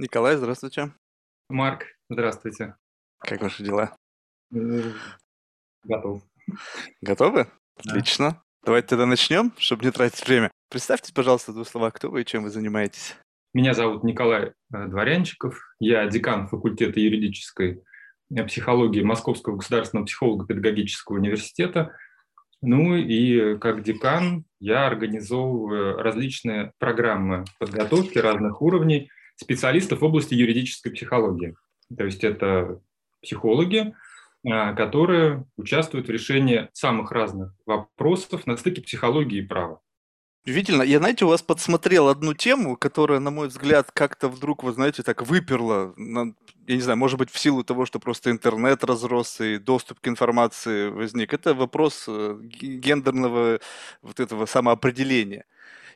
Николай, здравствуйте. Марк, здравствуйте. Как ваши дела? Э, Готов. Готовы? Да. Отлично. Давайте тогда начнем, чтобы не тратить время. Представьте, пожалуйста, два слова, кто вы и чем вы занимаетесь. Меня зовут Николай э, Дворянчиков. Я декан факультета юридической э, психологии Московского государственного психолого-педагогического университета. Ну и как декан я организовываю различные программы подготовки разных уровней специалистов в области юридической психологии. То есть это психологи, а, которые участвуют в решении самых разных вопросов на стыке психологии и права. Удивительно. Я, знаете, у вас подсмотрел одну тему, которая, на мой взгляд, как-то вдруг, вы знаете, так выперла. Я не знаю, может быть, в силу того, что просто интернет разрос и доступ к информации возник. Это вопрос э, ге- гендерного вот этого самоопределения.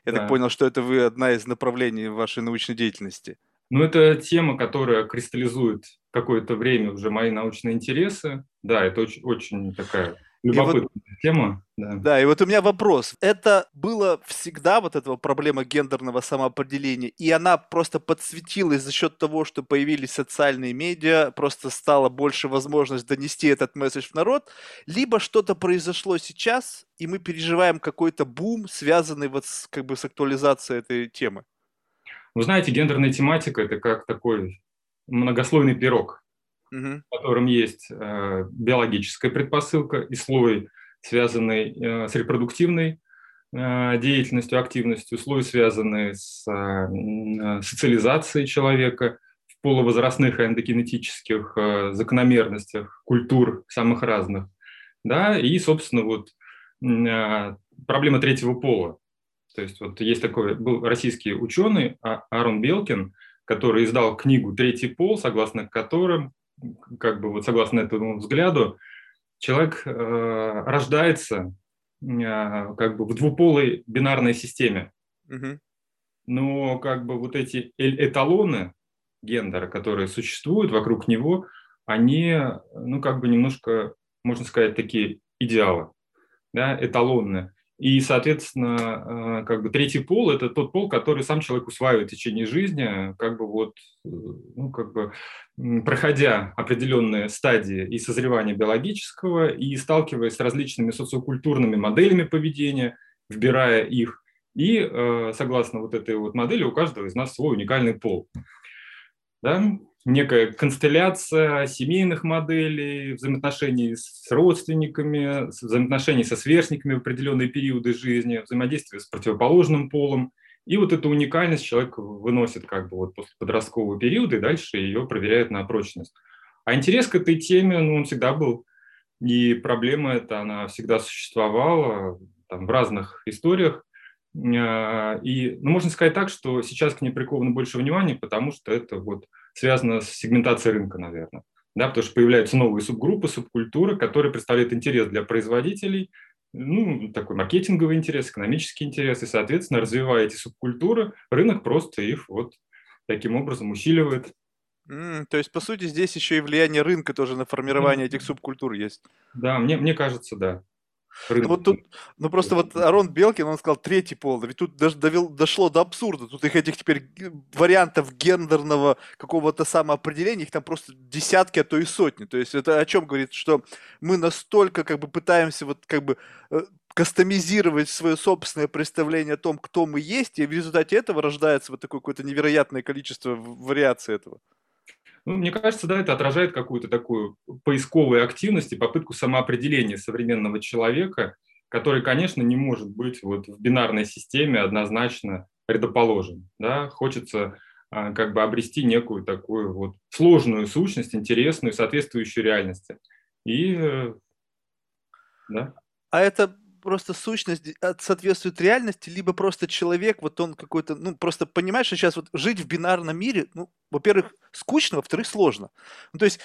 Я так Да. понял, что это вы одна из направлений вашей научной деятельности. Ну, это тема, которая кристаллизует какое-то время уже мои научные интересы. Да, это очень, очень такая любопытная тема. Да. Да, и вот у меня вопрос. Это было всегда вот эта вот проблема гендерного самоопределения, и она просто подсветилась за счет того, что появились социальные медиа, просто стало больше возможность донести этот месседж в народ, либо что-то произошло сейчас, и мы переживаем какой-то бум, связанный вот с, как бы с актуализацией этой темы. Вы знаете, гендерная тематика – это как такой многослойный пирог, Мгм. в котором есть э, биологическая предпосылка и слой, связанный э, с репродуктивной э, деятельностью, активностью, слой, связанный с э, социализацией человека в полувозрастных и эндокинетических э, закономерностях культур самых разных. Да, и, собственно, вот э, проблема третьего пола. То есть вот есть такой, был российский ученый А- Аарон Белкин, который издал книгу «Третий пол», согласно которым, как бы вот согласно этому взгляду, человек э, рождается э, как бы в двуполой бинарной системе. Но как бы вот эти эталоны гендера, которые существуют вокруг него, они, ну, как бы немножко, можно сказать, такие идеалы, да, эталонные. И, соответственно, э, как бы третий пол – это тот пол, который сам человек усваивает в течение жизни, как бы вот, э, ну, как бы проходя определенные стадии и созревания биологического, и сталкиваясь с различными социокультурными моделями поведения, вбирая их, и э, согласно вот этой вот модели у каждого из нас свой уникальный пол. Да? Некая констелляция семейных моделей, взаимоотношений с родственниками, взаимоотношений со сверстниками в определенные периоды жизни, взаимодействие с противоположным полом. И вот эту уникальность человек выносит как бы вот после подросткового периода и дальше ее проверяет на прочность. А интерес к этой теме, ну, он всегда был. И проблема эта, она всегда существовала там, в разных историях. А, И, ну, можно сказать так, что сейчас к ней приковано больше внимания, потому что это вот связано с сегментацией рынка, наверное. Да, потому что появляются новые субгруппы, субкультуры, которые представляют интерес для производителей, ну, такой маркетинговый интерес, экономический интерес, и, соответственно, развивая эти субкультуры, рынок просто их вот таким образом усиливает. М, То есть, по сути, здесь еще и влияние рынка тоже на формирование этих субкультур есть. Да, мне, мне кажется, да. Ну Рынок. вот тут, ну просто вот Арон Белкин, он сказал третий пол, ведь тут даже довел, дошло до абсурда, тут их этих теперь г- вариантов гендерного какого-то самоопределения, их там просто десятки, а то и сотни, то есть это о чем говорит, что мы настолько как бы пытаемся вот как бы э, кастомизировать свое собственное представление о том, кто мы есть, и в результате этого рождается вот такое какое-то невероятное количество вариаций этого. Ну, мне кажется, да, это отражает какую-то такую поисковую активность и попытку самоопределения современного человека, который, конечно, не может быть вот в бинарной системе однозначно предоположен. Да? Хочется а, как бы обрести некую такую вот сложную сущность, интересную, соответствующую реальности. И э, да. А это просто сущность от- соответствует реальности, либо просто человек, вот он какой-то, ну, просто понимаешь, что сейчас вот жить в бинарном мире, ну, во-первых, скучно, во-вторых, сложно. Ну, то есть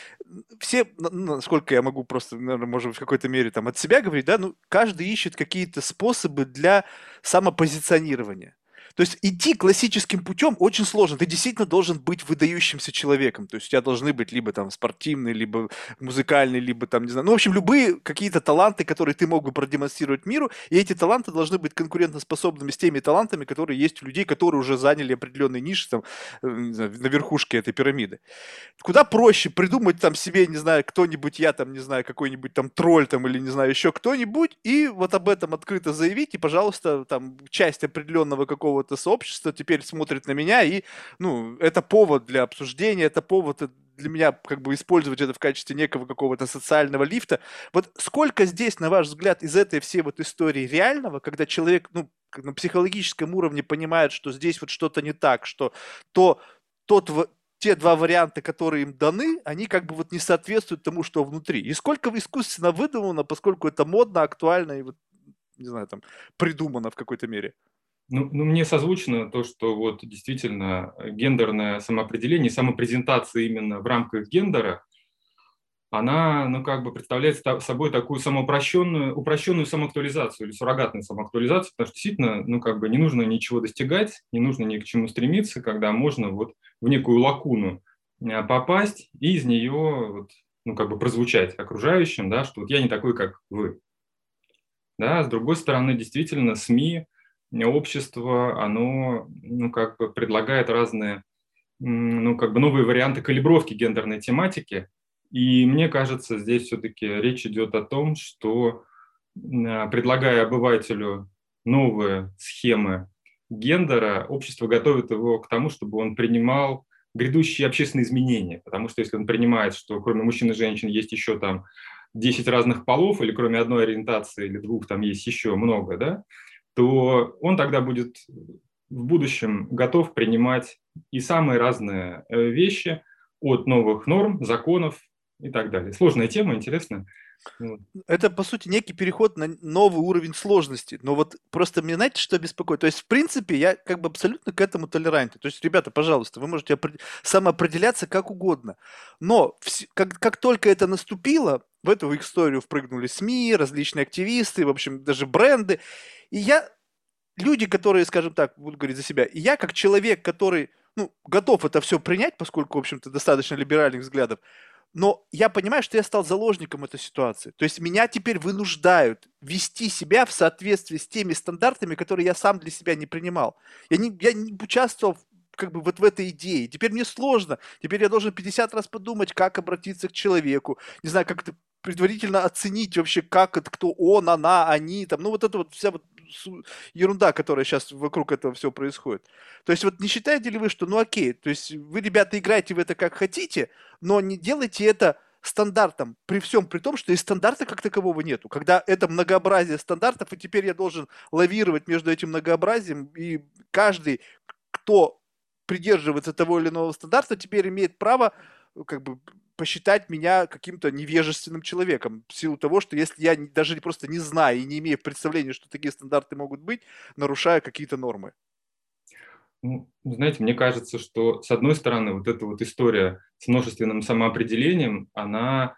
все, ну, насколько я могу просто, наверное, может быть, в какой-то мере там от себя говорить, да, ну, каждый ищет какие-то способы для самопозиционирования. То есть идти классическим путем очень сложно. Ты действительно должен быть выдающимся человеком. То есть у тебя должны быть либо там спортивные, либо музыкальные, либо там, не знаю, ну, в общем, любые какие-то таланты, которые ты мог бы продемонстрировать миру, и эти таланты должны быть конкурентоспособными с теми талантами, которые есть у людей, которые уже заняли определенные ниши там, э, знаю, на верхушке этой пирамиды. Куда проще придумать там себе, не знаю, кто-нибудь, я там, не знаю, какой-нибудь там тролль там или, не знаю, еще кто-нибудь, и вот об этом открыто заявить, и, пожалуйста, там часть определенного какого-то сообщества теперь смотрит на меня, и, ну, это повод для обсуждения, это повод для меня как бы использовать это в качестве некого какого-то социального лифта. Вот сколько здесь, на ваш взгляд, из этой всей вот истории реального, когда человек, ну, на психологическом уровне понимает, что здесь вот что-то не так, что то, тот, те два варианта, которые им даны, они как бы вот не соответствуют тому, что внутри. И сколько искусственно выдумано, поскольку это модно, актуально и вот, не знаю, там, придумано в какой-то мере. Ну, ну, мне созвучно то, что вот действительно гендерное самоопределение, самопрезентация именно в рамках гендера, она, ну, как бы представляет собой такую самоупрощенную, упрощенную самоактуализацию или суррогатную самоактуализацию, потому что действительно, ну, как бы не нужно ничего достигать, не нужно ни к чему стремиться, когда можно вот в некую лакуну а, попасть и из нее вот, ну, как бы прозвучать окружающим, да, что вот я не такой, как вы. Да, с другой стороны, действительно, СМИ, общество, оно, ну, как бы предлагает разные, ну, как бы новые варианты калибровки гендерной тематики, и мне кажется, здесь все-таки речь идет о том, что а, предлагая обывателю новые схемы гендера, общество готовит его к тому, чтобы он принимал грядущие общественные изменения. Потому что если он принимает, что кроме мужчин и женщин есть еще там 10 разных полов, или кроме одной ориентации или двух там есть еще много, да, то он тогда будет в будущем готов принимать и самые разные э, вещи от новых норм, законов, и так далее. Сложная тема, интересная. Это, по сути, некий переход на новый уровень сложности. Но вот просто мне, знаете, что беспокоит? То есть, в принципе, я как бы абсолютно к этому толерантен. То есть, ребята, пожалуйста, вы можете самоопределяться как угодно. Но как, как только это наступило, в эту историю впрыгнули СМИ, различные активисты, в общем, даже бренды. И я, люди, которые, скажем так, буду говорить за себя, и я как человек, который ну, готов это все принять, поскольку, в общем-то, достаточно либеральных взглядов, но я понимаю, что я стал заложником этой ситуации. То есть меня теперь вынуждают вести себя в соответствии с теми стандартами, которые я сам для себя не принимал. Я не, я не участвовал как бы вот в этой идее. Теперь мне сложно. Теперь я должен 50 раз подумать, как обратиться к человеку. Не знаю, как это предварительно оценить вообще, как это, кто он, она, они, там, ну вот это вот вся вот ерунда, которая сейчас вокруг этого все происходит. То есть вот не считаете ли вы, что ну окей, то есть вы, ребята, играете в это как хотите, но не делайте это стандартом, при всем при том, что и стандарта как такового нету. Когда это многообразие стандартов, и теперь я должен лавировать между этим многообразием, и каждый, кто придерживается того или иного стандарта, теперь имеет право как бы посчитать меня каким-то невежественным человеком в силу того, что если я даже просто не знаю и не имею представления, что такие стандарты могут быть, нарушаю какие-то нормы. Ну, знаете, мне кажется, что с одной стороны вот эта вот история с множественным самоопределением, она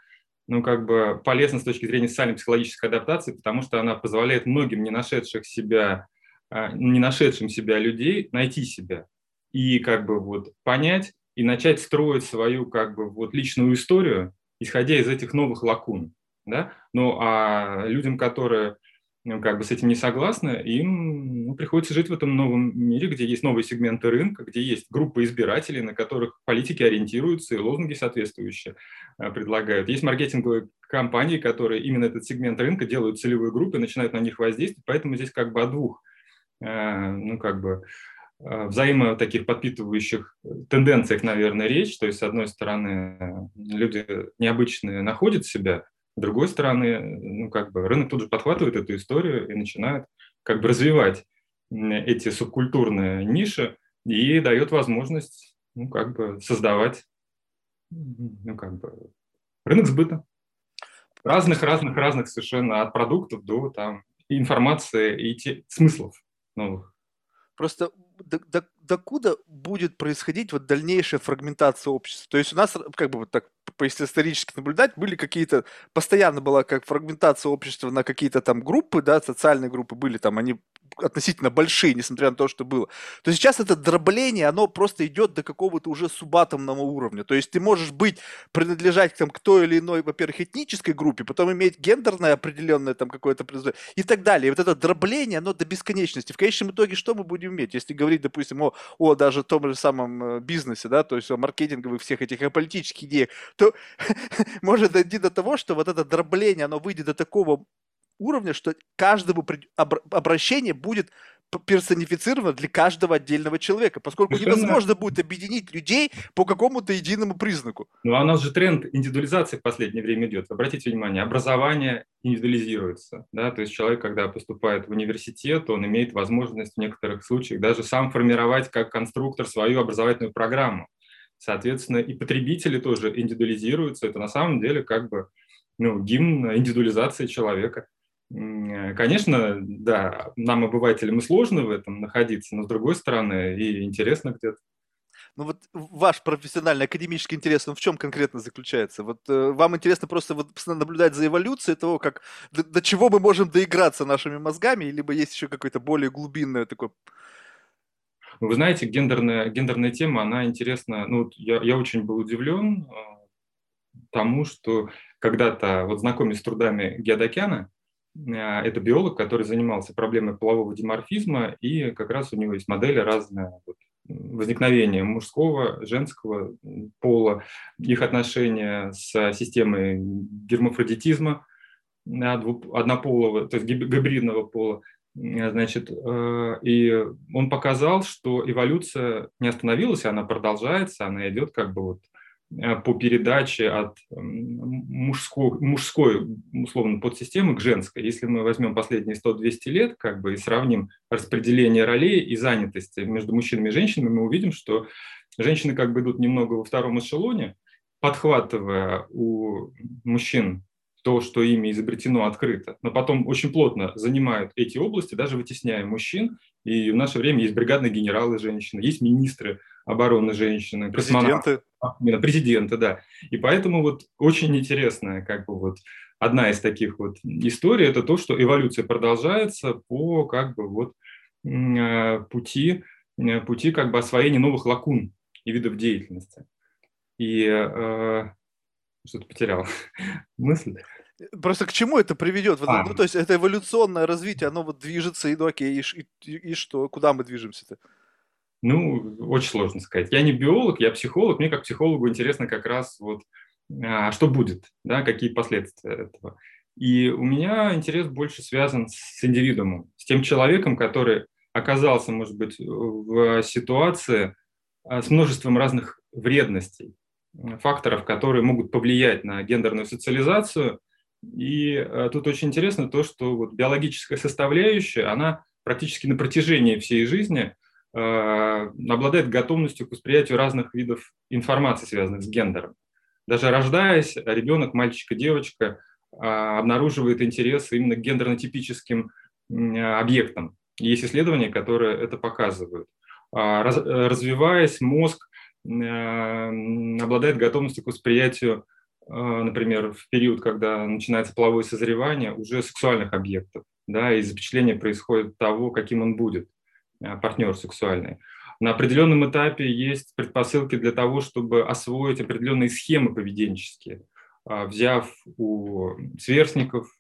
ну, как бы полезна с точки зрения социально-психологической адаптации, потому что она позволяет многим не нашедших себя, а, не нашедшим себя людей найти себя и как бы вот понять, и начать строить свою как бы вот личную историю, исходя из этих новых лакун. Да? Ну а людям, которые ну, как бы с этим не согласны, им ну, приходится жить в этом новом мире, где есть новые сегменты рынка, где есть группа избирателей, на которых политики ориентируются и лозунги соответствующие э, предлагают. Есть маркетинговые компании, которые именно этот сегмент рынка делают целевые группы, начинают на них воздействовать, поэтому здесь как бы о двух, э, ну как бы взаимо таких подпитывающих тенденциях, наверное, речь. То есть, с одной стороны, люди необычные находят себя, с другой стороны, ну, как бы рынок тут же подхватывает эту историю и начинает как бы развивать эти субкультурные ниши и дает возможность ну, как бы создавать ну, как бы рынок сбыта. Разных-разных-разных совершенно от продуктов до там, информации и те, смыслов новых. Просто до, докуда будет происходить вот дальнейшая фрагментация общества? То есть у нас, как бы вот так, если исторически наблюдать, были какие-то, постоянно была как фрагментация общества на какие-то там группы, да, социальные группы были там, они относительно большие, несмотря на то, что было, то сейчас это дробление, оно просто идет до какого-то уже субатомного уровня. То есть ты можешь быть, принадлежать там, к той или иной, во-первых, этнической группе, потом иметь гендерное определенное там какое-то и так далее. И вот это дробление, оно до бесконечности. В конечном итоге что мы будем иметь? Если говорить, допустим, о, о даже том же самом э, бизнесе, да, то есть о маркетинговых всех этих о политических идеях, то может дойти до того, что вот это дробление, оно выйдет до такого уровня, что каждому обращение будет персонифицировано для каждого отдельного человека, поскольку Совершенно... невозможно будет объединить людей по какому-то единому признаку. Ну, а у нас же тренд индивидуализации в последнее время идет. Обратите внимание, образование индивидуализируется. Да? То есть человек, когда поступает в университет, он имеет возможность в некоторых случаях даже сам формировать как конструктор свою образовательную программу. Соответственно, и потребители тоже индивидуализируются. Это на самом деле как бы ну, гимн индивидуализации человека. Конечно, да, нам, обывателям, и сложно в этом находиться, но с другой стороны, и интересно где-то. Ну вот ваш профессиональный академический интерес, он в чем конкретно заключается? Вот э, вам интересно просто вот наблюдать за эволюцией того, как до, до чего мы можем доиграться нашими мозгами, либо есть еще какое-то более глубинное такое вы знаете, гендерная, гендерная тема, она интересна. Ну, я, я очень был удивлен э, тому, что когда-то, вот знакомясь с трудами Геодокяна, это биолог, который занимался проблемой полового диморфизма, и как раз у него есть модели разные вот, возникновения мужского, женского пола, их отношения с системой гермафродитизма однополого, то есть гибридного пола. Значит, э, и он показал, что эволюция не остановилась, она продолжается, она идет как бы вот по передаче от мужской, мужской условно, подсистемы к женской. Если мы возьмем последние 100-200 лет как бы, и сравним распределение ролей и занятости между мужчинами и женщинами, мы увидим, что женщины как бы идут немного во втором эшелоне, подхватывая у мужчин то, что ими изобретено открыто, но потом очень плотно занимают эти области, даже вытесняя мужчин. И в наше время есть бригадные генералы женщины, есть министры обороны женщины, президенты. Именно, президенты, да. И поэтому вот очень интересная как бы вот одна из таких вот историй, это то, что эволюция продолжается по как бы вот э, пути, э, пути как бы освоения новых лакун и видов деятельности. И э, что-то потерял мысль. Просто к чему это приведет? А. Ну, то есть это эволюционное развитие, оно вот движется, и ну окей, и, и, и что? Куда мы движемся-то? Ну, очень сложно сказать. Я не биолог, я психолог. Мне как психологу интересно как раз вот, а, что будет, да, какие последствия этого. И у меня интерес больше связан с индивидуумом, с тем человеком, который оказался, может быть, в ситуации а, с множеством разных вредностей, факторов, которые могут повлиять на гендерную социализацию. И э, тут очень интересно то, что вот биологическая составляющая, она практически на протяжении всей жизни обладает готовностью к восприятию разных видов информации, связанных с гендером. Даже рождаясь, ребенок, мальчик и девочка э, обнаруживает интерес именно к гендерно-типическим объектам. Есть исследования, которые это показывают. А, раз, развиваясь, мозг обладает готовностью к восприятию, э, например, в период, когда начинается половое созревание, уже сексуальных объектов, да, и запечатление происходит того, каким он будет, э, партнер сексуальный. На определенном этапе есть предпосылки для того, чтобы освоить определенные схемы поведенческие, э, взяв у сверстников,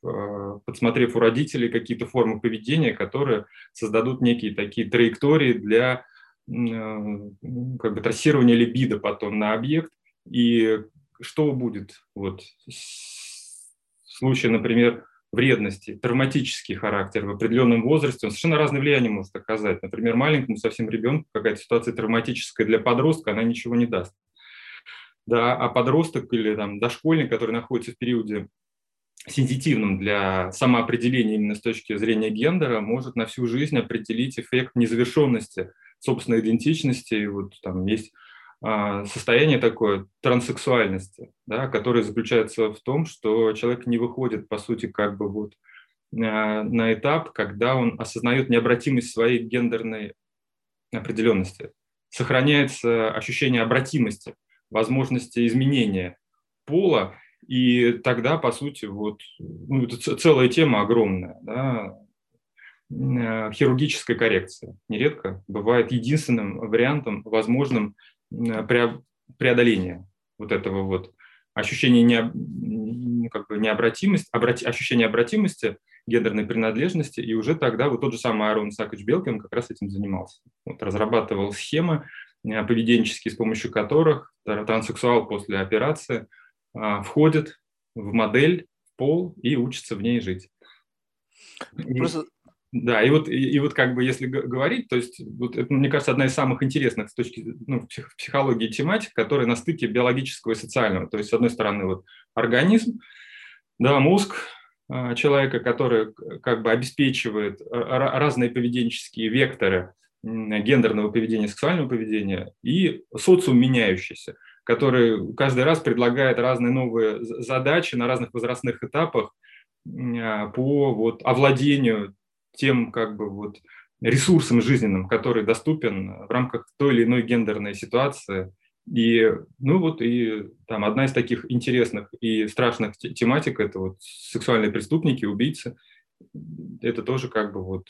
подсмотрев у родителей какие-то формы поведения, которые создадут некие такие траектории для Э, как бы трассирование либидо потом на объект, и что будет вот, в случае, например, вредности, травматический характер в определенном возрасте, он совершенно разное влияние может оказать. Например, маленькому совсем ребенку какая-то ситуация травматическая для подростка, она ничего не даст. Да, а подросток или там, дошкольник, который находится в периоде сенситивным для самоопределения именно с точки зрения гендера, может на всю жизнь определить эффект незавершенности собственной идентичности. И вот там есть состояние такое транссексуальности, да, которое заключается в том, что человек не выходит, по сути, как бы вот а, на этап, когда он осознает необратимость своей гендерной определенности. Сохраняется ощущение обратимости, возможности изменения пола, и тогда, по сути, вот, ну, это целая тема огромная, да, хирургической коррекции. Нередко бывает единственным вариантом, возможным преодоления вот этого вот ощущения не, как бы необратимости, обрати, ощущения обратимости, гендерной принадлежности, и уже тогда вот тот же самый Арон Сакович Белкин как раз этим занимался. Вот, разрабатывал схемы э, поведенческие, с помощью которых транссексуал после операции а, входит в модель, в пол и учится в ней жить. Просто да, и вот, и, и вот как бы если говорить, то есть вот это, мне кажется, одна из самых интересных с точки ну, психологии тематик, которая на стыке биологического и социального. То есть, с одной стороны, вот организм, да, мозг а, человека, который как бы обеспечивает разные поведенческие векторы гендерного поведения, сексуального поведения, и социум меняющийся, который каждый раз предлагает разные новые задачи на разных возрастных этапах а, по вот овладению тем как бы вот ресурсом жизненным, который доступен в рамках той или иной гендерной ситуации. И, ну вот, и там одна из таких интересных и страшных тематик – это вот сексуальные преступники, убийцы. Это тоже как бы вот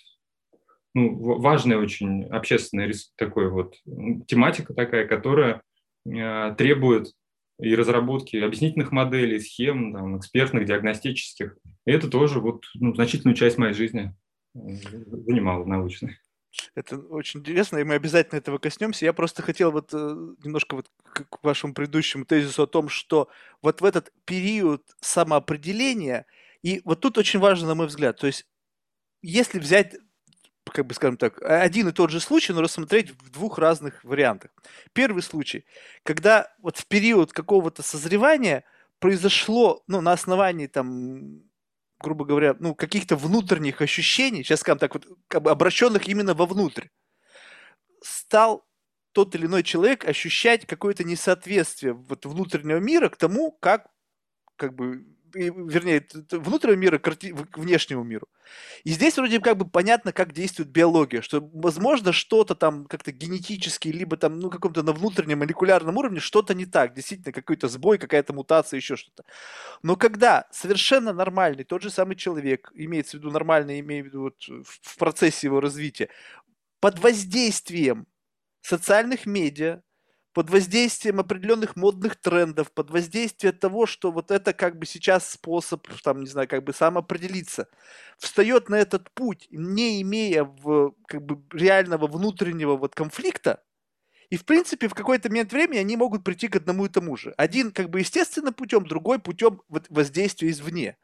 ну, важная очень общественная такой вот тематика такая, которая э, требует и разработки объяснительных моделей, схем, там, экспертных, диагностических. И это тоже вот ну, значительную часть моей жизни занимал научно. Это очень интересно, и мы обязательно этого коснемся. Я просто хотел вот э, немножко вот к вашему предыдущему тезису о том, что вот в этот период самоопределения, и вот тут очень важно, на мой взгляд, то есть если взять как бы скажем так, один и тот же случай, но рассмотреть в двух разных вариантах. Первый случай, когда вот в период какого-то созревания произошло, ну, на основании там грубо говоря, ну, каких-то внутренних ощущений, сейчас скажем так, вот, как бы обращенных именно вовнутрь, стал тот или иной человек ощущать какое-то несоответствие вот внутреннего мира к тому, как как бы вернее, внутреннего мира к внешнему миру. И здесь вроде как бы понятно, как действует биология, что, возможно, что-то там как-то генетически, либо там, ну, каком-то на внутреннем молекулярном уровне что-то не так, действительно, какой-то сбой, какая-то мутация, еще что-то. Но когда совершенно нормальный, тот же самый человек, имеется в виду нормальный, имею в виду вот в процессе его развития, под воздействием социальных медиа, под воздействием определенных модных трендов, под воздействием того, что вот это как бы сейчас способ, там, не знаю, как бы самоопределиться, встает на этот путь, не имея в, как бы реального внутреннего вот конфликта, и, в принципе, в какой-то момент времени они могут прийти к одному и тому же. Один как бы естественным путем, другой путем воздействия извне.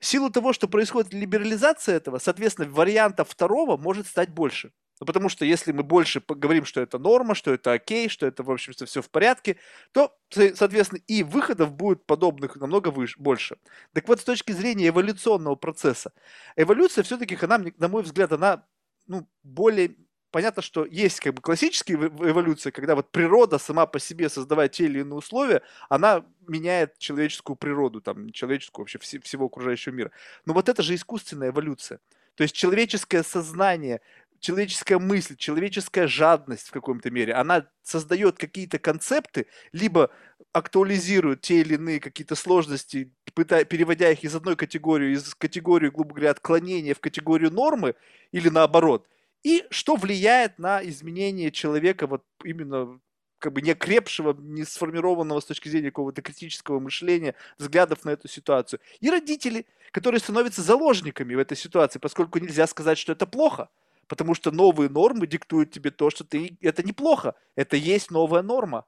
В силу того, что происходит либерализация этого, соответственно, вариантов второго может стать больше. Ну, потому что если мы больше говорим, что это норма, что это окей, что это, в общем-то, все в порядке, то, соответственно, и выходов будет подобных намного выше, больше. Так вот, с точки зрения эволюционного процесса, эволюция все-таки, она, на мой взгляд, она ну, более понятно, что есть как бы классическая эволюция, когда вот природа сама по себе, создавая те или иные условия, она меняет человеческую природу, там, человеческую вообще всего окружающего мира. Но вот это же искусственная эволюция. То есть человеческое сознание, человеческая мысль, человеческая жадность в каком-то мере, она создает какие-то концепты, либо актуализирует те или иные какие-то сложности, пытая, переводя их из одной категории, из категории, грубо говоря, отклонения в категорию нормы, или наоборот, и что влияет на изменение человека вот именно как бы не крепшего, не сформированного с точки зрения какого-то критического мышления, взглядов на эту ситуацию. И родители, которые становятся заложниками в этой ситуации, поскольку нельзя сказать, что это плохо – потому что новые нормы диктуют тебе то, что ты это неплохо, это есть новая норма.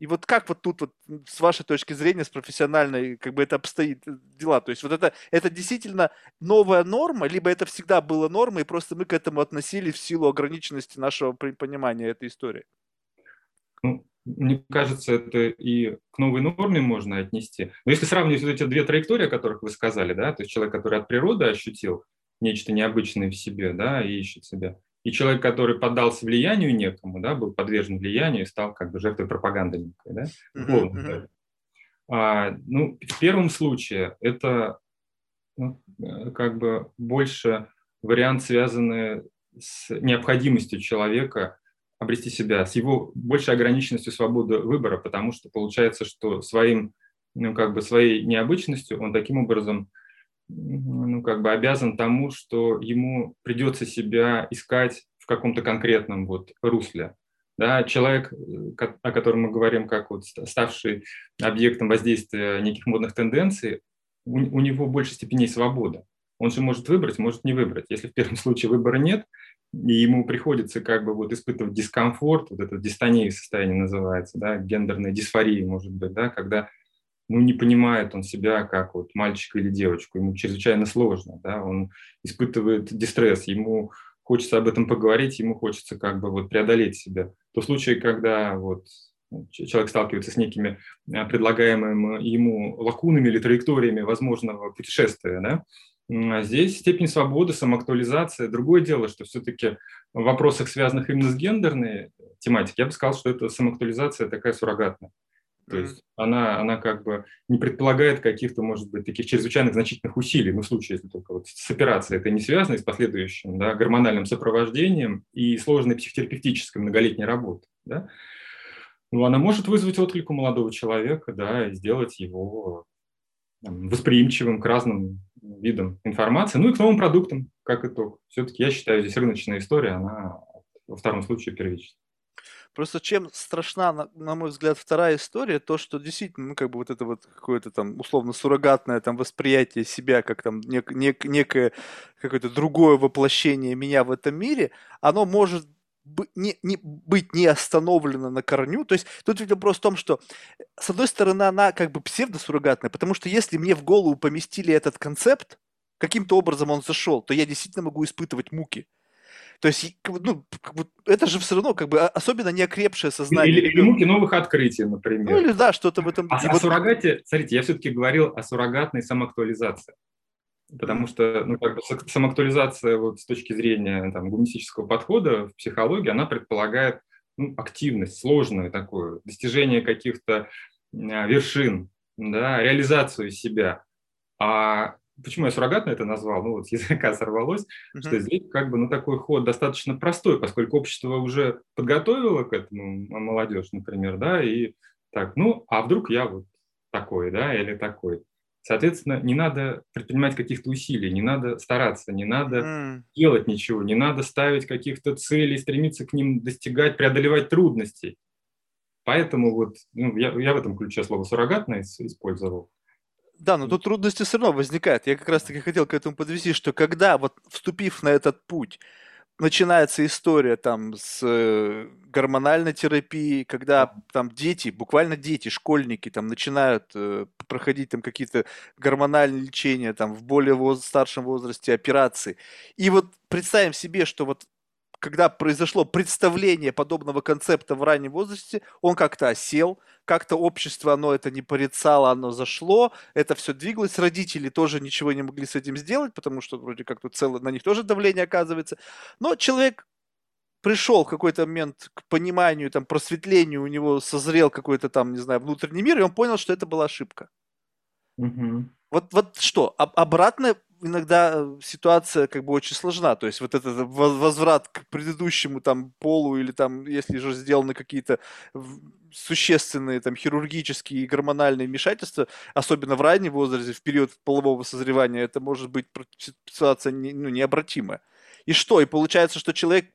И вот как вот тут вот с вашей точки зрения, с профессиональной, как бы это обстоит э, дела? То есть вот это, это действительно новая норма, либо это всегда было нормой, и просто мы к этому относились в силу ограниченности нашего понимания этой истории? Ну, мне кажется, это и к новой норме можно отнести. Но если сравнивать вот эти две траектории, о которых вы сказали, да, то есть человек, который от природы ощутил нечто необычное в себе, да, и ищет себя. И человек, который поддался влиянию некому, да, был подвержен влиянию и стал как бы жертвой пропаганды некой, да, uh-huh, uh-huh. А, ну, в первом случае это ну, э, как бы больше вариант, связанный с необходимостью человека обрести себя, с его большей ограниченностью свободы выбора, потому что получается, что своим, ну, как бы своей необычностью он таким образом ну, как бы обязан тому, что ему придется себя искать в каком-то конкретном вот русле. Да, человек, о котором мы говорим, как вот ставший объектом воздействия неких модных тенденций, у, у него в большей степени свобода. Он же может выбрать, может не выбрать. Если в первом случае выбора нет, и ему приходится как бы вот испытывать дискомфорт, вот это дистония состояние называется, да, гендерная дисфория, может быть, да, когда ну, не понимает он себя как вот мальчика или девочку, ему чрезвычайно сложно, да, он испытывает дистресс, ему хочется об этом поговорить, ему хочется как бы вот преодолеть себя. То случай, когда вот человек сталкивается с некими а, предлагаемыми ему лакунами или траекториями возможного путешествия, да, а здесь степень свободы, самоактуализация. Другое дело, что все-таки в вопросах, связанных именно с гендерной тематикой, я бы сказал, что это самоактуализация такая суррогатная. То есть она, она как бы не предполагает каких-то, может быть, таких чрезвычайных значительных усилий, ну, в случае, если только вот с операцией это не связано, с последующим да, гормональным сопровождением и сложной психотерапевтической многолетней работой. Да? Ну, она может вызвать отклик у молодого человека, да, и сделать его восприимчивым к разным видам информации, ну и к новым продуктам, как итог. Все-таки я считаю, здесь рыночная история, она во втором случае первична. Просто чем страшна, на, на мой взгляд, вторая история, то, что действительно, ну, как бы вот это вот какое-то там условно суррогатное там восприятие себя, как там нек, нек, некое какое-то другое воплощение меня в этом мире, оно может не, не, быть не остановлена на корню. То есть тут ведь вопрос в том, что с одной стороны она как бы псевдосуррогатная, потому что если мне в голову поместили этот концепт, каким-то образом он зашел, то я действительно могу испытывать муки. То есть, ну, это же все равно, как бы, особенно неокрепшее сознание. Или, или муки новых открытий, например. Ну, или да, что-то в этом. А, о вот... суррогате, смотрите, я все-таки говорил о суррогатной самоактуализации. Потому что ну, как бы самоактуализация вот, с точки зрения там, гуманистического подхода в психологии, она предполагает ну, активность, сложную такую, достижение каких-то а, вершин, да, реализацию себя. А почему я суррогатно это назвал? Ну, вот с языка сорвалось, uh-huh. что здесь как бы ну, такой ход достаточно простой, поскольку общество уже подготовило к этому молодежь, например, да, и так, ну, а вдруг я вот такой, да, или такой. Соответственно, не надо предпринимать каких-то усилий, не надо стараться, не надо mm. делать ничего, не надо ставить каких-то целей, стремиться к ним достигать, преодолевать трудностей. Поэтому вот ну, я, я в этом ключе слово суррогатное использовал. Да, но тут трудности все равно возникают. Я как раз-таки хотел к этому подвести, что когда вот вступив на этот путь, начинается история там с э, гормональной терапией, когда там дети, буквально дети, школьники там начинают э, проходить там какие-то гормональные лечения там в более воз- старшем возрасте, операции. И вот представим себе, что вот когда произошло представление подобного концепта в раннем возрасте, он как-то осел, как-то общество, оно это не порицало, оно зашло, это все двигалось, родители тоже ничего не могли с этим сделать, потому что вроде как тут целое, на них тоже давление оказывается. Но человек пришел в какой-то момент к пониманию, там, просветлению, у него созрел какой-то там, не знаю, внутренний мир, и он понял, что это была ошибка. Угу. Вот, вот что, обратно иногда э, ситуация как бы очень сложна. То есть вот этот возврат к предыдущему там полу или там, если же сделаны какие-то существенные там хирургические и гормональные вмешательства, особенно в раннем возрасте, в период полового созревания, это может быть ситуация не, ну, необратимая. И что? И получается, что человек,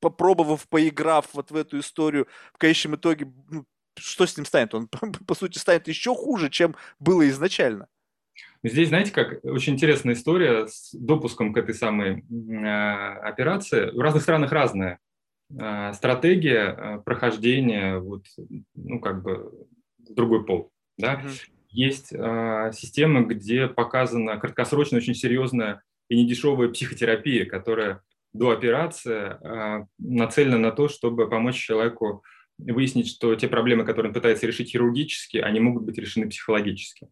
попробовав, поиграв вот в эту историю, в конечном итоге, ну, что с ним станет? Он, по сути, станет еще хуже, чем было изначально. Здесь, знаете, как очень интересная история с допуском к этой самой э, операции. В разных странах разная э, стратегия э, прохождения вот, ну, как бы в другой пол. Да? Mm-hmm. Есть э, системы, где показана краткосрочная, очень серьезная и недешевая психотерапия, которая до операции э, нацелена на то, чтобы помочь человеку выяснить, что те проблемы, которые он пытается решить хирургически, они могут быть решены психологически.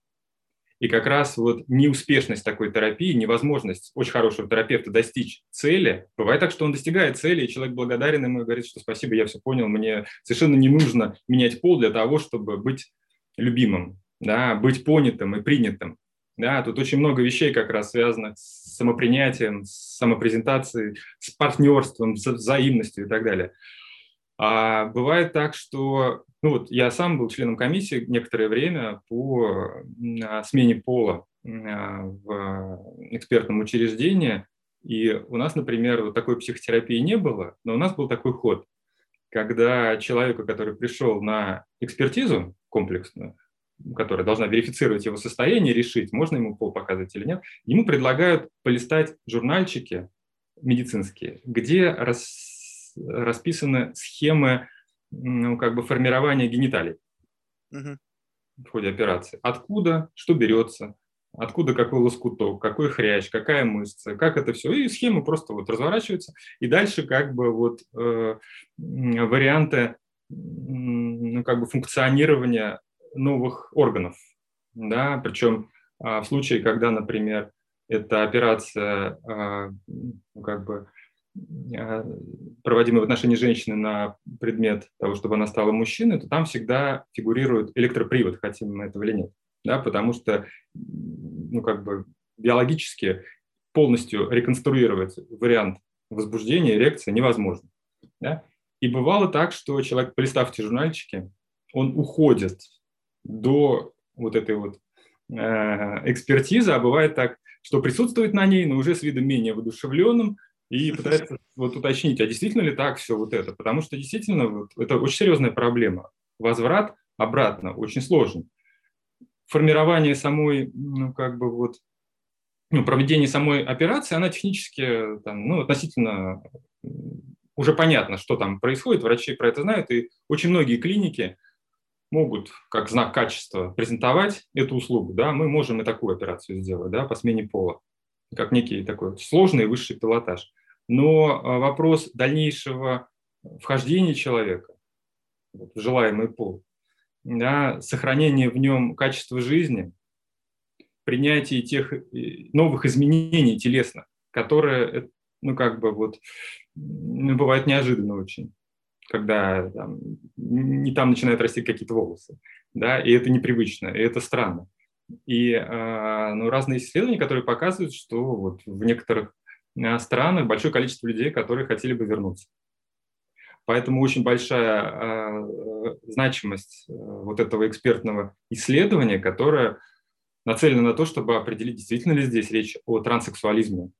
И как раз вот неуспешность такой терапии, невозможность очень хорошего терапевта достичь цели, бывает так, что он достигает цели, и человек благодарен ему и говорит, что спасибо, я все понял, мне совершенно не нужно менять пол для того, чтобы быть любимым, да, быть понятым и принятым. Да, тут очень много вещей как раз связанных с самопринятием, с самопрезентацией, с партнерством, с взаимностью и так далее. А бывает так, что ну вот я сам был членом комиссии некоторое время по смене пола в экспертном учреждении, и у нас, например, вот такой психотерапии не было, но у нас был такой ход, когда человеку, который пришел на экспертизу комплексную, которая должна верифицировать его состояние, решить, можно ему пол показывать или нет, ему предлагают полистать журнальчики медицинские, где рас, расписаны схемы ну, как бы формирования гениталий угу. в ходе операции. Откуда, что берется, откуда какой лоскуток, какой хрящ, какая мышца, как это все. И схема просто вот разворачивается. И дальше как бы вот э, варианты ну, как бы функционирования новых органов. Да? Причем э, в случае, когда, например, эта операция э, ну, как бы э, проводимая в отношении женщины на предмет того, чтобы она стала мужчиной, то там всегда фигурирует электропривод, хотим мы этого или нет да, потому что ну, как бы биологически полностью реконструировать вариант возбуждения, эрекции невозможно. Да? И бывало так, что человек, полистав эти журнальчики, он уходит до вот этой вот э, экспертизы, а бывает так, что присутствует на ней, но уже с видом менее воодушевленным, и пытается вот уточнить, а действительно ли так все вот это? Потому что действительно вот, это очень серьезная проблема. Возврат обратно очень сложный формирование самой, ну, как бы вот, ну, проведение самой операции, она технически, там, ну, относительно уже понятно, что там происходит, врачи про это знают, и очень многие клиники могут как знак качества презентовать эту услугу, да, мы можем и такую операцию сделать, да, по смене пола, как некий такой сложный высший пилотаж. Но а, вопрос дальнейшего вхождения человека в желаемый пол, да, сохранение в нем качества жизни, принятие тех новых изменений телесных, которые, э, ну, как бы вот, ну, бывает неожиданно очень, когда там, не там начинают расти какие-то волосы, да, и это непривычно, и это странно. И э, ну, разные исследования, которые показывают, что вот в некоторых странах большое количество людей, которые хотели бы вернуться. Поэтому очень большая э, значимость э, вот этого экспертного исследования, которое нацелено на то, чтобы определить, действительно ли здесь речь о транссексуализме,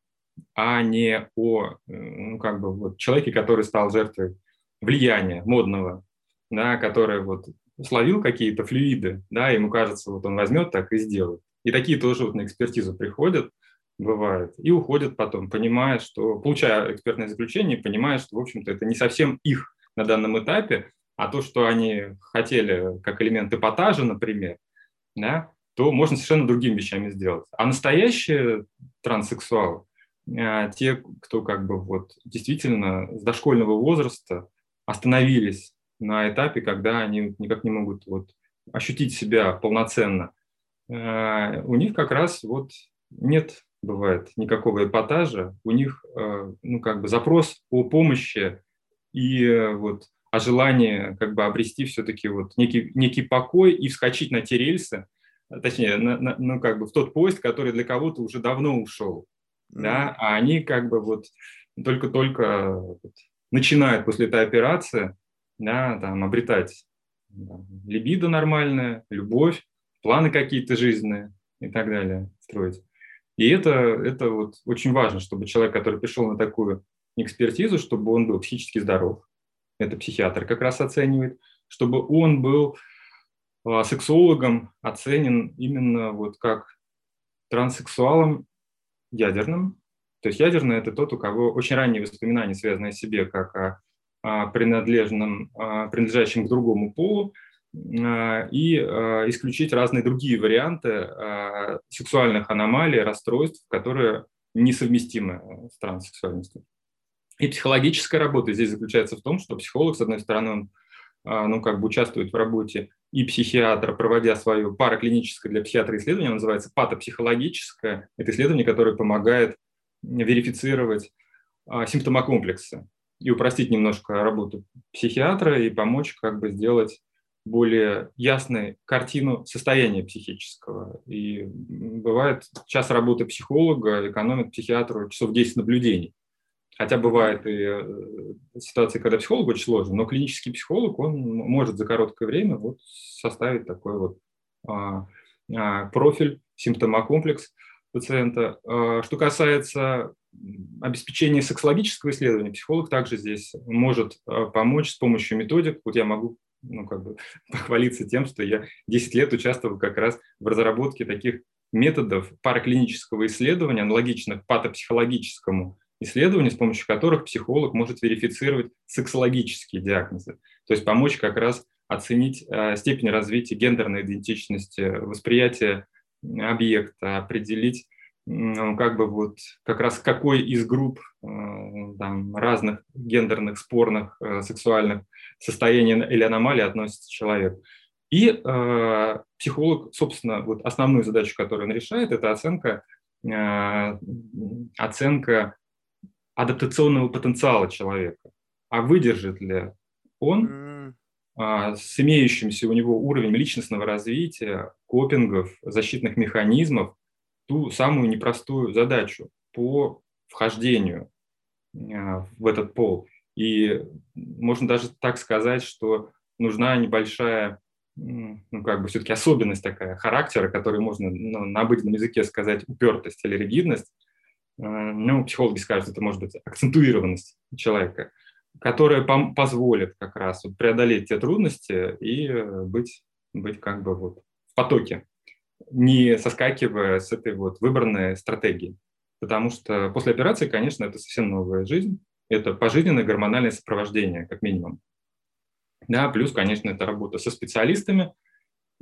а не о э, ну, как бы, вот, человеке, который стал жертвой влияния модного, да, который вот словил какие-то флюиды, да, ему кажется, вот он возьмет так и сделает. И такие тоже вот на экспертизу приходят, бывает, и уходят потом, понимая, что, получая экспертное заключение, понимая, что, в общем-то, это не совсем их на данном этапе, а то, что они хотели как элемент эпатажа, например, да, то можно совершенно другими вещами сделать. А настоящие транссексуалы, а, те, кто как бы вот действительно с дошкольного возраста остановились на этапе, когда они никак не могут вот ощутить себя полноценно, а, у них как раз вот нет бывает никакого эпатажа, у них э, ну, как бы запрос о помощи и э, вот о желании как бы обрести все-таки вот некий, некий покой и вскочить на те рельсы, точнее, на, на, ну, как бы в тот поезд, который для кого-то уже давно ушел, mm-hmm. да, а они как бы вот только-только вот, начинают после этой операции, да, там, обретать да, либидо нормальное, любовь, планы какие-то жизненные и так далее строить. И это, это вот очень важно, чтобы человек, который пришел на такую экспертизу, чтобы он был психически здоров, это психиатр как раз оценивает, чтобы он был а, сексологом оценен именно вот как транссексуалом ядерным. То есть ядерный – это тот, у кого очень ранние воспоминания, связанные о себе как о, о принадлежном, о принадлежащем к другому полу, и а, исключить разные другие варианты а, сексуальных аномалий, расстройств, которые несовместимы с транссексуальностью. И психологическая работа здесь заключается в том, что психолог, с одной стороны, он ну, как бы участвует в работе и психиатра, проводя свое параклиническое для психиатра исследование, называется патопсихологическое. Это исследование, которое помогает верифицировать симптомокомплексы и упростить немножко работу психиатра и помочь как бы сделать более ясную картину состояния психического. И бывает, час работы психолога экономит психиатру часов 10 наблюдений, Хотя бывает и э, ситуации, когда психолог очень сложно, но клинический психолог, он может за короткое время вот составить такой вот а, а, профиль, симптомокомплекс пациента. А, что касается обеспечения сексологического исследования, психолог также здесь может а, помочь с помощью методик. Вот я могу ну, как бы похвалиться тем, что я 10 лет участвовал как раз в разработке таких методов параклинического исследования, аналогичных патопсихологическому исследований, с помощью которых психолог может верифицировать сексологические диагнозы, то есть помочь как раз оценить э, степень развития гендерной идентичности, восприятие объекта, определить как бы вот как раз какой из групп э, там, разных гендерных, спорных, э, сексуальных состояний или аномалий относится человек. И э, психолог, собственно, вот основную задачу, которую он решает, это оценка, э, оценка адаптационного потенциала человека. А выдержит ли он а, с имеющимся у него уровнем личностного развития, копингов, защитных механизмов ту самую непростую задачу по вхождению а, в этот пол. И можно даже так сказать, что нужна небольшая, ну, как бы все-таки особенность такая характера, которую можно ну, на обыденном языке сказать упертость или ригидность, Э, ну, психологи скажут, это может быть акцентуированность человека, которая позволит как раз преодолеть те трудности и э, быть, быть как бы вот в потоке, не соскакивая с этой вот выбранной стратегии. Потому что после операции, конечно, это совсем новая жизнь, это пожизненное гормональное сопровождение, как минимум. Да, плюс, конечно, это работа со специалистами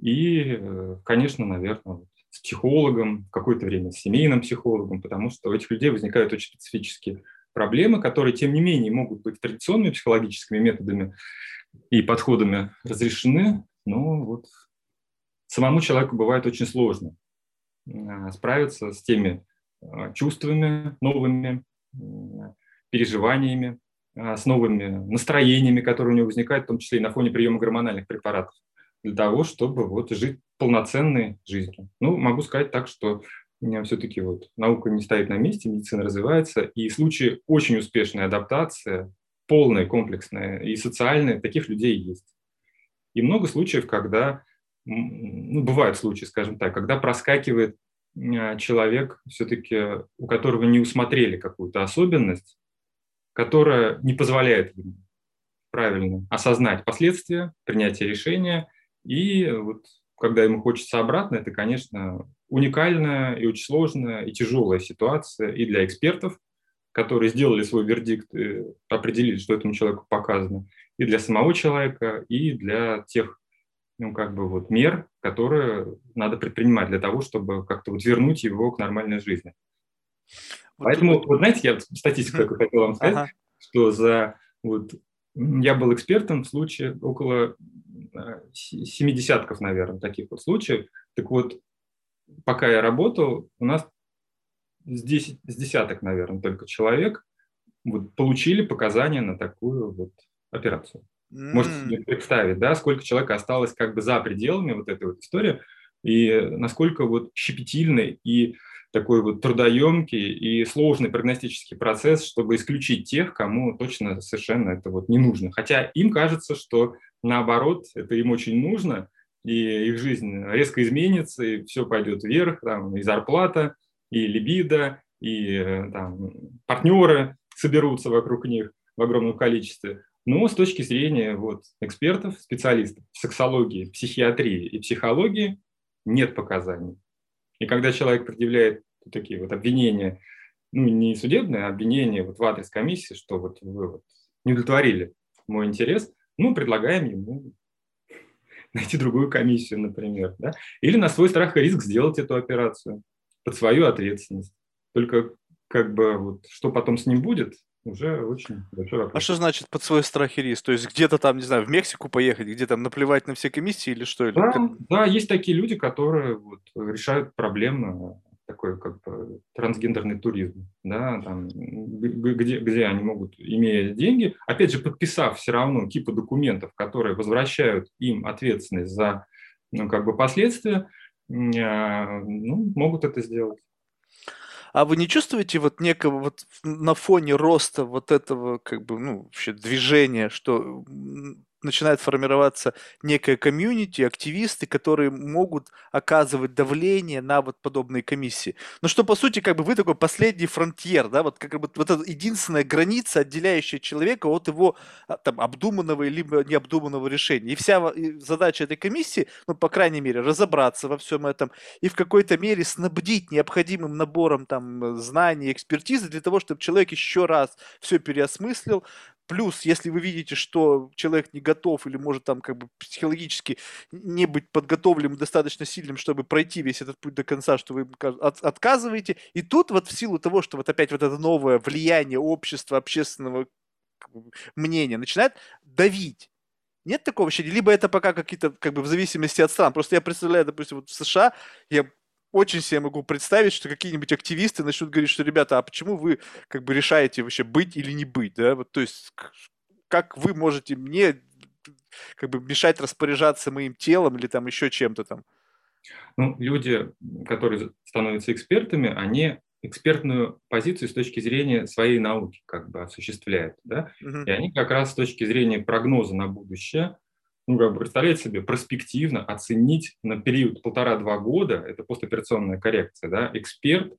и, э, конечно, наверное, с психологом, какое-то время с семейным психологом, потому что у этих людей возникают очень специфические проблемы, которые, тем не менее, могут быть традиционными психологическими методами и подходами разрешены, но вот самому человеку бывает очень сложно а, справиться с теми а, чувствами новыми, переживаниями, а, с новыми настроениями, которые у него возникают, в том числе и на фоне приема гормональных препаратов для того, чтобы вот жить полноценной жизнью. Ну, могу сказать так, что все-таки вот наука не стоит на месте, медицина развивается, и случаи очень успешной адаптации, полная, комплексная и социальная, таких людей есть. И много случаев, когда, ну, бывают случаи, скажем так, когда проскакивает а, человек, все-таки у которого не усмотрели какую-то особенность, которая не позволяет ему правильно осознать последствия, принятия решения. И вот когда ему хочется обратно, это, конечно, уникальная и очень сложная и тяжелая ситуация и для экспертов, которые сделали свой вердикт определили, что этому человеку показано, и для самого человека, и для тех ну, как бы вот мер, которые надо предпринимать для того, чтобы как-то вот вернуть его к нормальной жизни. Вот Поэтому, вот, вот знаете, я статистику такую хотел вам сказать, ага. что за вот я был экспертом в случае около Э, семидесятков, наверное, таких вот случаев. Так вот, пока я работал, у нас здесь с десяток, наверное, только человек вот, получили показания на такую вот операцию. Mm. Можете себе представить, да, сколько человек осталось как бы за пределами вот этой вот истории, и насколько вот щепетильный и такой вот трудоемкий и сложный прогностический процесс, чтобы исключить тех, кому точно совершенно это вот не нужно. Хотя им кажется, что наоборот, это им очень нужно, и их жизнь резко изменится, и все пойдет вверх, там, и зарплата, и либидо, и э, там, партнеры соберутся вокруг них в огромном количестве. Но с точки зрения вот, экспертов, специалистов сексологии, психиатрии и психологии нет показаний. И когда человек предъявляет такие вот обвинения, ну не судебные, а обвинения вот в адрес комиссии, что вот вы вот не удовлетворили мой интерес, ну, предлагаем ему найти другую комиссию, например, да? или на свой страх и риск сделать эту операцию под свою ответственность. Только как бы вот что потом с ним будет, уже очень большой вопрос. А что значит под свой страх и риск? То есть где-то там, не знаю, в Мексику поехать, где там наплевать на все комиссии или что? Да, или да есть такие люди, которые вот решают проблемы такой как бы трансгендерный туризм, да, там, где, где они могут, имея деньги, опять же, подписав все равно типа документов, которые возвращают им ответственность за ну, как бы последствия, а, ну, могут это сделать. А вы не чувствуете вот некого вот на фоне роста вот этого как бы, ну, вообще движения, что начинает формироваться некая комьюнити, активисты, которые могут оказывать давление на вот подобные комиссии. Но что, по сути, как бы вы такой последний фронтьер, да, вот как бы вот эта единственная граница, отделяющая человека от его а, там обдуманного либо необдуманного решения. И вся задача этой комиссии, ну, по крайней мере, разобраться во всем этом и в какой-то мере снабдить необходимым набором там знаний, экспертизы для того, чтобы человек еще раз все переосмыслил, Плюс, если вы видите, что человек не готов или может там как бы психологически не быть подготовленным достаточно сильным, чтобы пройти весь этот путь до конца, что вы от, отказываете. И тут вот в силу того, что вот опять вот это новое влияние общества, общественного мнения начинает давить. Нет такого ощущения? Либо это пока какие-то, как бы в зависимости от стран. Просто я представляю, допустим, вот в США, я очень себе могу представить, что какие-нибудь активисты начнут говорить, что, ребята, а почему вы как бы решаете вообще быть или не быть, да? Вот, то есть как вы можете мне как бы мешать распоряжаться моим телом или там еще чем-то там? Ну, люди, которые становятся экспертами, они экспертную позицию с точки зрения своей науки как бы осуществляют, да, угу. и они как раз с точки зрения прогноза на будущее ну, как бы представляете себе, перспективно оценить на период полтора-два года, это постоперационная коррекция, да, эксперт,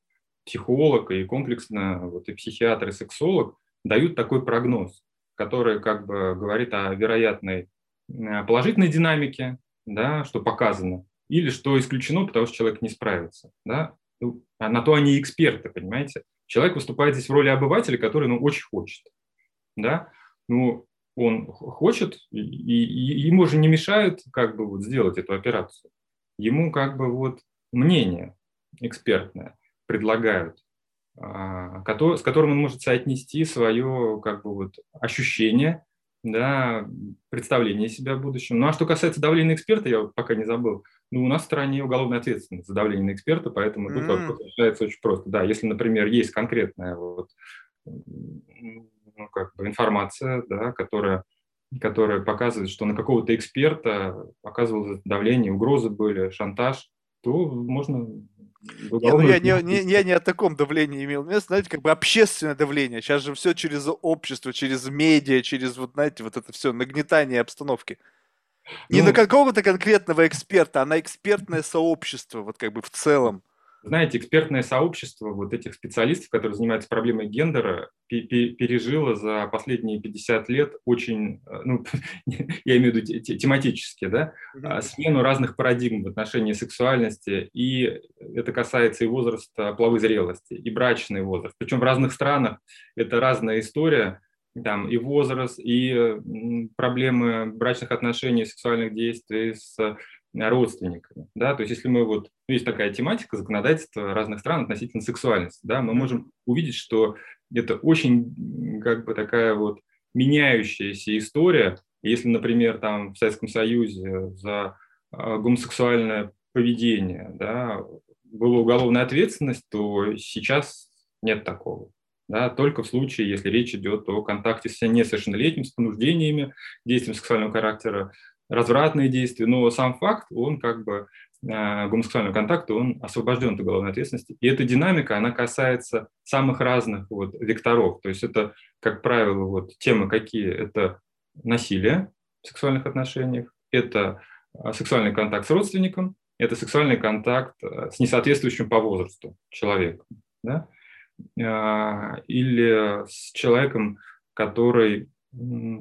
психолог и комплексно вот, и психиатр, и сексолог дают такой прогноз, который как бы говорит о вероятной э, положительной динамике, да, что показано, или что исключено, потому что человек не справится. Да? Ну, а на то они эксперты, понимаете? Человек выступает здесь в роли обывателя, который ну, очень хочет. Да? Ну, он хочет, и, и ему же не мешают как бы вот сделать эту операцию. Ему как бы вот мнение экспертное предлагают, а, с которым он может соотнести свое как бы вот ощущение, да, представление себя в будущем. Ну а что касается давления эксперта, я пока не забыл, ну, у нас в стране уголовная ответственность за давление на эксперта, поэтому тут mm. решается очень просто. Да, если, например, есть конкретная вот ну, как бы информация, да, которая, которая показывает, что на какого-то эксперта оказывалось давление, угрозы были, шантаж, то можно не, ну я, не, не, я не о таком давлении имел. Мне, знаете, как бы общественное давление. Сейчас же все через общество, через медиа, через вот, знаете, вот это все нагнетание обстановки. Не ну, на какого-то конкретного эксперта, а на экспертное сообщество, вот как бы в целом. Знаете, экспертное сообщество вот этих специалистов, которые занимаются проблемой гендера, пережило за последние 50 лет очень, э, ну, я имею в виду тематически, да, mm-hmm. смену разных парадигм в отношении сексуальности, и это касается и возраста половой зрелости, и брачный возраст. Причем в разных странах это разная история, там и возраст, и проблемы брачных отношений, сексуальных действий с родственниками. Да? То есть если мы вот, ну, есть такая тематика законодательства разных стран относительно сексуальности, да, мы можем увидеть, что это очень как бы такая вот меняющаяся история. Если, например, там в Советском Союзе за а, гомосексуальное поведение да, была уголовная ответственность, то сейчас нет такого. Да, только в случае, если речь идет о контакте с несовершеннолетним, с понуждениями, действием сексуального характера, развратные действия, но сам факт, он как бы э, гомосексуального контакта, он освобожден от уголовной ответственности. И эта динамика, она касается самых разных вот векторов. То есть это, как правило, вот темы какие? Это насилие в сексуальных отношениях, это э, сексуальный контакт с родственником, это сексуальный контакт э, с несоответствующим по возрасту человеком. Да? Или с человеком, который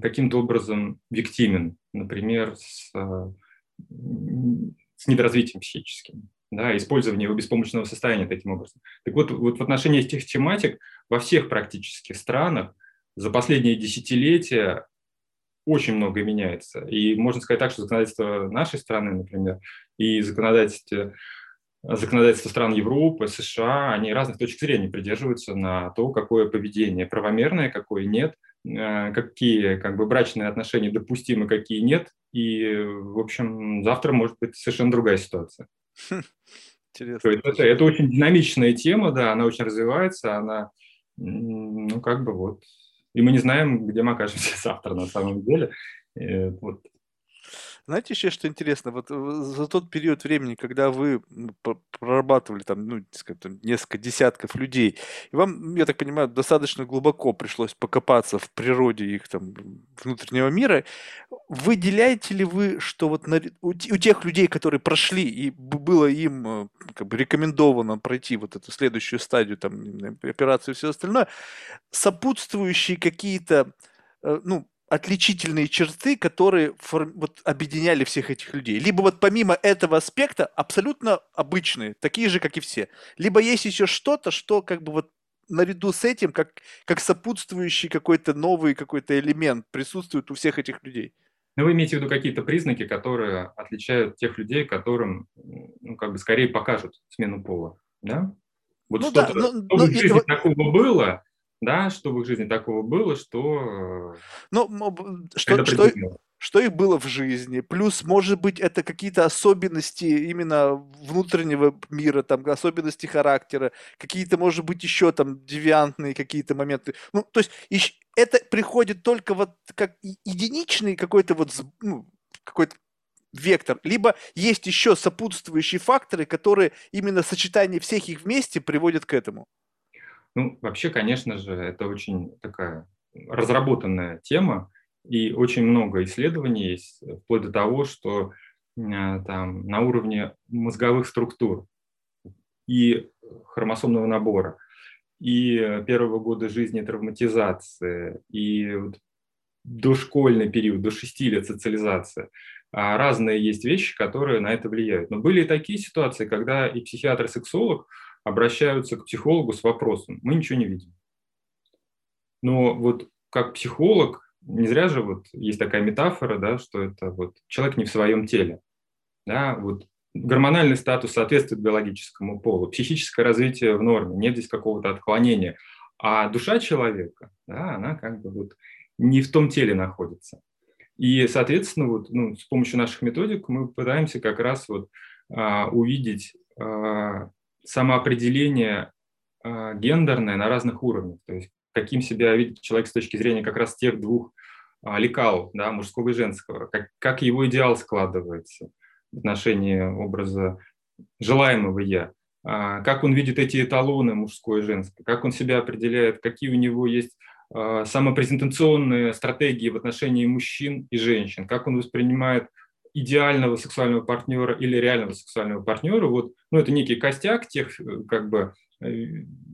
каким-то образом виктимен, например, с, э, с недоразвитием психическим, да, использование его беспомощного состояния таким образом. Так вот, вот в отношении этих тематик во всех практически странах за последние десятилетия очень много меняется. И можно сказать так, что законодательство нашей страны, например, и законодательство, законодательство стран Европы, США, они разных точек зрения придерживаются на то, какое поведение правомерное, какое нет – какие как бы брачные отношения допустимы, какие нет. И, в общем, завтра может быть совершенно другая ситуация. Интересно. Это, это очень динамичная тема, да, она очень развивается, она, ну, как бы вот, и мы не знаем, где мы окажемся завтра на самом деле. Э, вот. Знаете еще, что интересно? Вот э, за тот период времени, когда вы прорабатывали там, ну, скажем, несколько десятков людей, и вам, я так понимаю, достаточно глубоко пришлось покопаться в природе их там внутреннего мира, выделяете ли вы, что вот на, у, у тех людей, которые прошли, и было им э, как бы рекомендовано пройти вот эту следующую стадию, там, операцию и все остальное, сопутствующие какие-то, э, ну, отличительные черты, которые форм... вот, объединяли всех этих людей. Либо вот помимо этого аспекта абсолютно обычные, такие же, как и все. Либо есть еще что-то, что как бы вот наряду с этим, как, как сопутствующий какой-то новый какой-то элемент присутствует у всех этих людей. Ну, вы имеете в виду какие-то признаки, которые отличают тех людей, которым, ну, как бы скорее покажут смену пола, да? Вот ну, что-то, да, но, что но, в жизни но, такого было, да, что в их жизни такого было, что... Ну, что, что, что их было в жизни, плюс, может быть, это какие-то особенности именно внутреннего мира, там, особенности характера, какие-то, может быть, еще там девиантные какие-то моменты. Ну, то есть это приходит только вот как единичный какой-то вот, ну, какой-то вектор, либо есть еще сопутствующие факторы, которые именно сочетание всех их вместе приводят к этому. Ну, вообще, конечно же, это очень такая разработанная тема, и очень много исследований есть, вплоть до того, что а, там, на уровне мозговых структур и хромосомного набора, и первого года жизни травматизация, и вот дошкольный период, до 6 лет социализация. А разные есть вещи, которые на это влияют. Но были и такие ситуации, когда и психиатр, и сексолог обращаются к психологу с вопросом, мы ничего не видим. Но вот как психолог, не зря же вот есть такая метафора, да, что это вот человек не в своем теле. Да, вот гормональный статус соответствует биологическому полу, психическое развитие в норме, нет здесь какого-то отклонения. А душа человека, да, она как бы вот не в том теле находится. И, соответственно, вот, ну, с помощью наших методик мы пытаемся как раз вот, а, увидеть а, самоопределение э, гендерное на разных уровнях. То есть каким себя видит человек с точки зрения как раз тех двух э, лекал, да, мужского и женского, как, как его идеал складывается в отношении образа желаемого «я», э, как он видит эти эталоны мужское и женское, как он себя определяет, какие у него есть самопрезентационные стратегии в отношении мужчин и женщин, как он воспринимает идеального сексуального партнера или реального сексуального партнера, вот, ну, это некий костяк тех, э, как бы, э,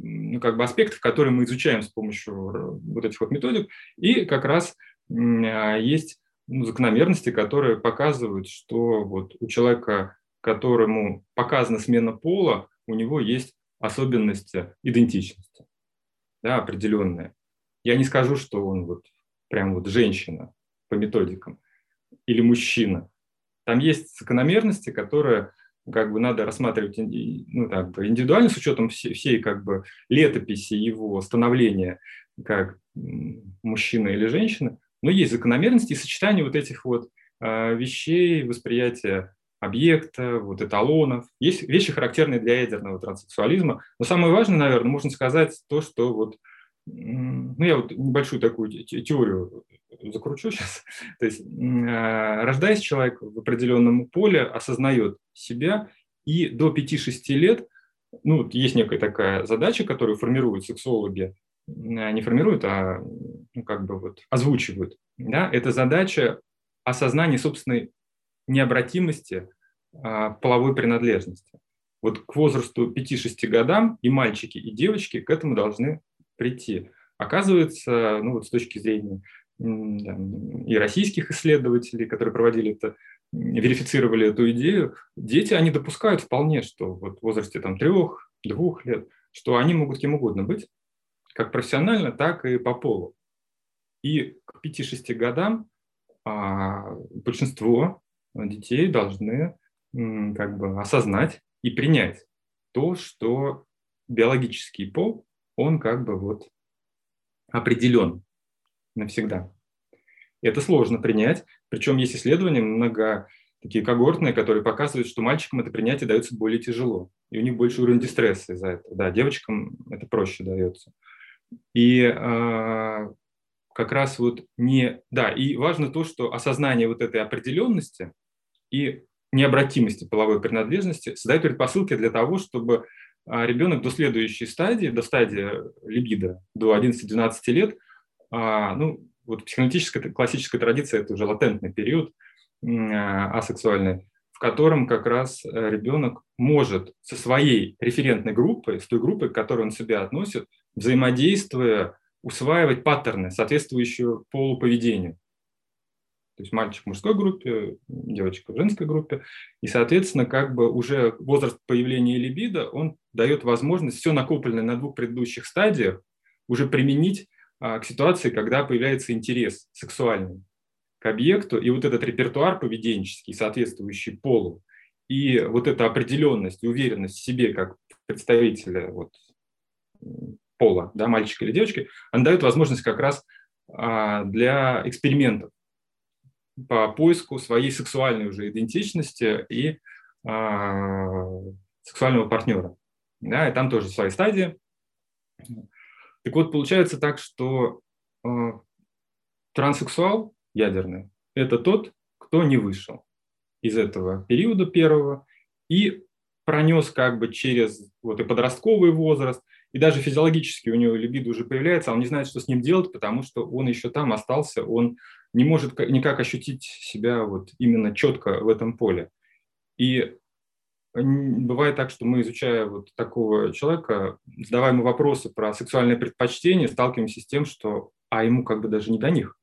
ну, как бы аспектов, которые мы изучаем с помощью вот этих вот методик, и как раз а, есть ну, закономерности, которые показывают, что вот у человека, которому показана смена пола, у него есть особенности идентичности, да, определенные. Я не скажу, что он вот прям вот женщина по методикам или мужчина, там есть закономерности, которые как бы надо рассматривать ну, так, индивидуально с учетом всей, как бы летописи его становления как мужчина или женщина, но есть закономерности и сочетание вот этих вот э, вещей, восприятия объекта, вот эталонов. Есть вещи, характерные для ядерного транссексуализма. Но самое важное, наверное, можно сказать то, что вот ну, я вот небольшую такую теорию закручу сейчас. То есть, а, рождаясь, человек в определенном поле осознает себя, и до 5-6 лет, ну, есть некая такая задача, которую формируют сексологи, а, не формируют, а ну, как бы вот озвучивают. Да? Это задача осознания собственной необратимости а, половой принадлежности. Вот к возрасту 5-6 годам и мальчики, и девочки к этому должны прийти. Оказывается, ну вот с точки зрения и российских исследователей, которые проводили это, верифицировали эту идею, дети, они допускают вполне, что вот в возрасте там, трех, двух лет, что они могут кем угодно быть, как профессионально, так и по полу. И к 5-6 годам а, большинство детей должны м, как бы осознать и принять то, что биологический пол, он как бы вот определен навсегда. И это сложно принять. Причем есть исследования много такие когортные, которые показывают, что мальчикам это принятие дается более тяжело. И у них больше уровень дистресса из-за этого. Да, девочкам это проще дается. И э, как раз вот не... Да, и важно то, что осознание вот этой определенности, и необратимости половой принадлежности создают предпосылки для того, чтобы а, ребенок до следующей стадии, до стадии либидо, до 11-12 лет, а, ну, вот психоаналитическая классическая традиция – это уже латентный период асексуальный, в котором как раз э, ребенок может со своей референтной группой, с той группой, к которой он себя относит, взаимодействуя, усваивать паттерны, соответствующие полу поведению. То есть мальчик в мужской группе, девочка в женской группе. И, соответственно, как бы уже возраст появления либидо, он дает возможность все накопленное на двух предыдущих стадиях уже применить а, к ситуации, когда появляется интерес сексуальный к объекту, и вот этот репертуар поведенческий, соответствующий полу, и вот эта определенность, уверенность в себе как представителя вот, пола, да, мальчика или девочки, она дает возможность как раз а, для экспериментов по поиску своей сексуальной уже идентичности и а, сексуального партнера. Да, и там тоже свои стадии. Так вот, получается так, что э, транссексуал ядерный – это тот, кто не вышел из этого периода первого и пронес как бы через вот и подростковый возраст, и даже физиологически у него либидо уже появляется, а он не знает, что с ним делать, потому что он еще там остался, он не может никак ощутить себя вот именно четко в этом поле. И бывает так, что мы, изучая вот такого человека, задавая ему вопросы про сексуальные предпочтения, сталкиваемся с тем, что а ему как бы даже не до них.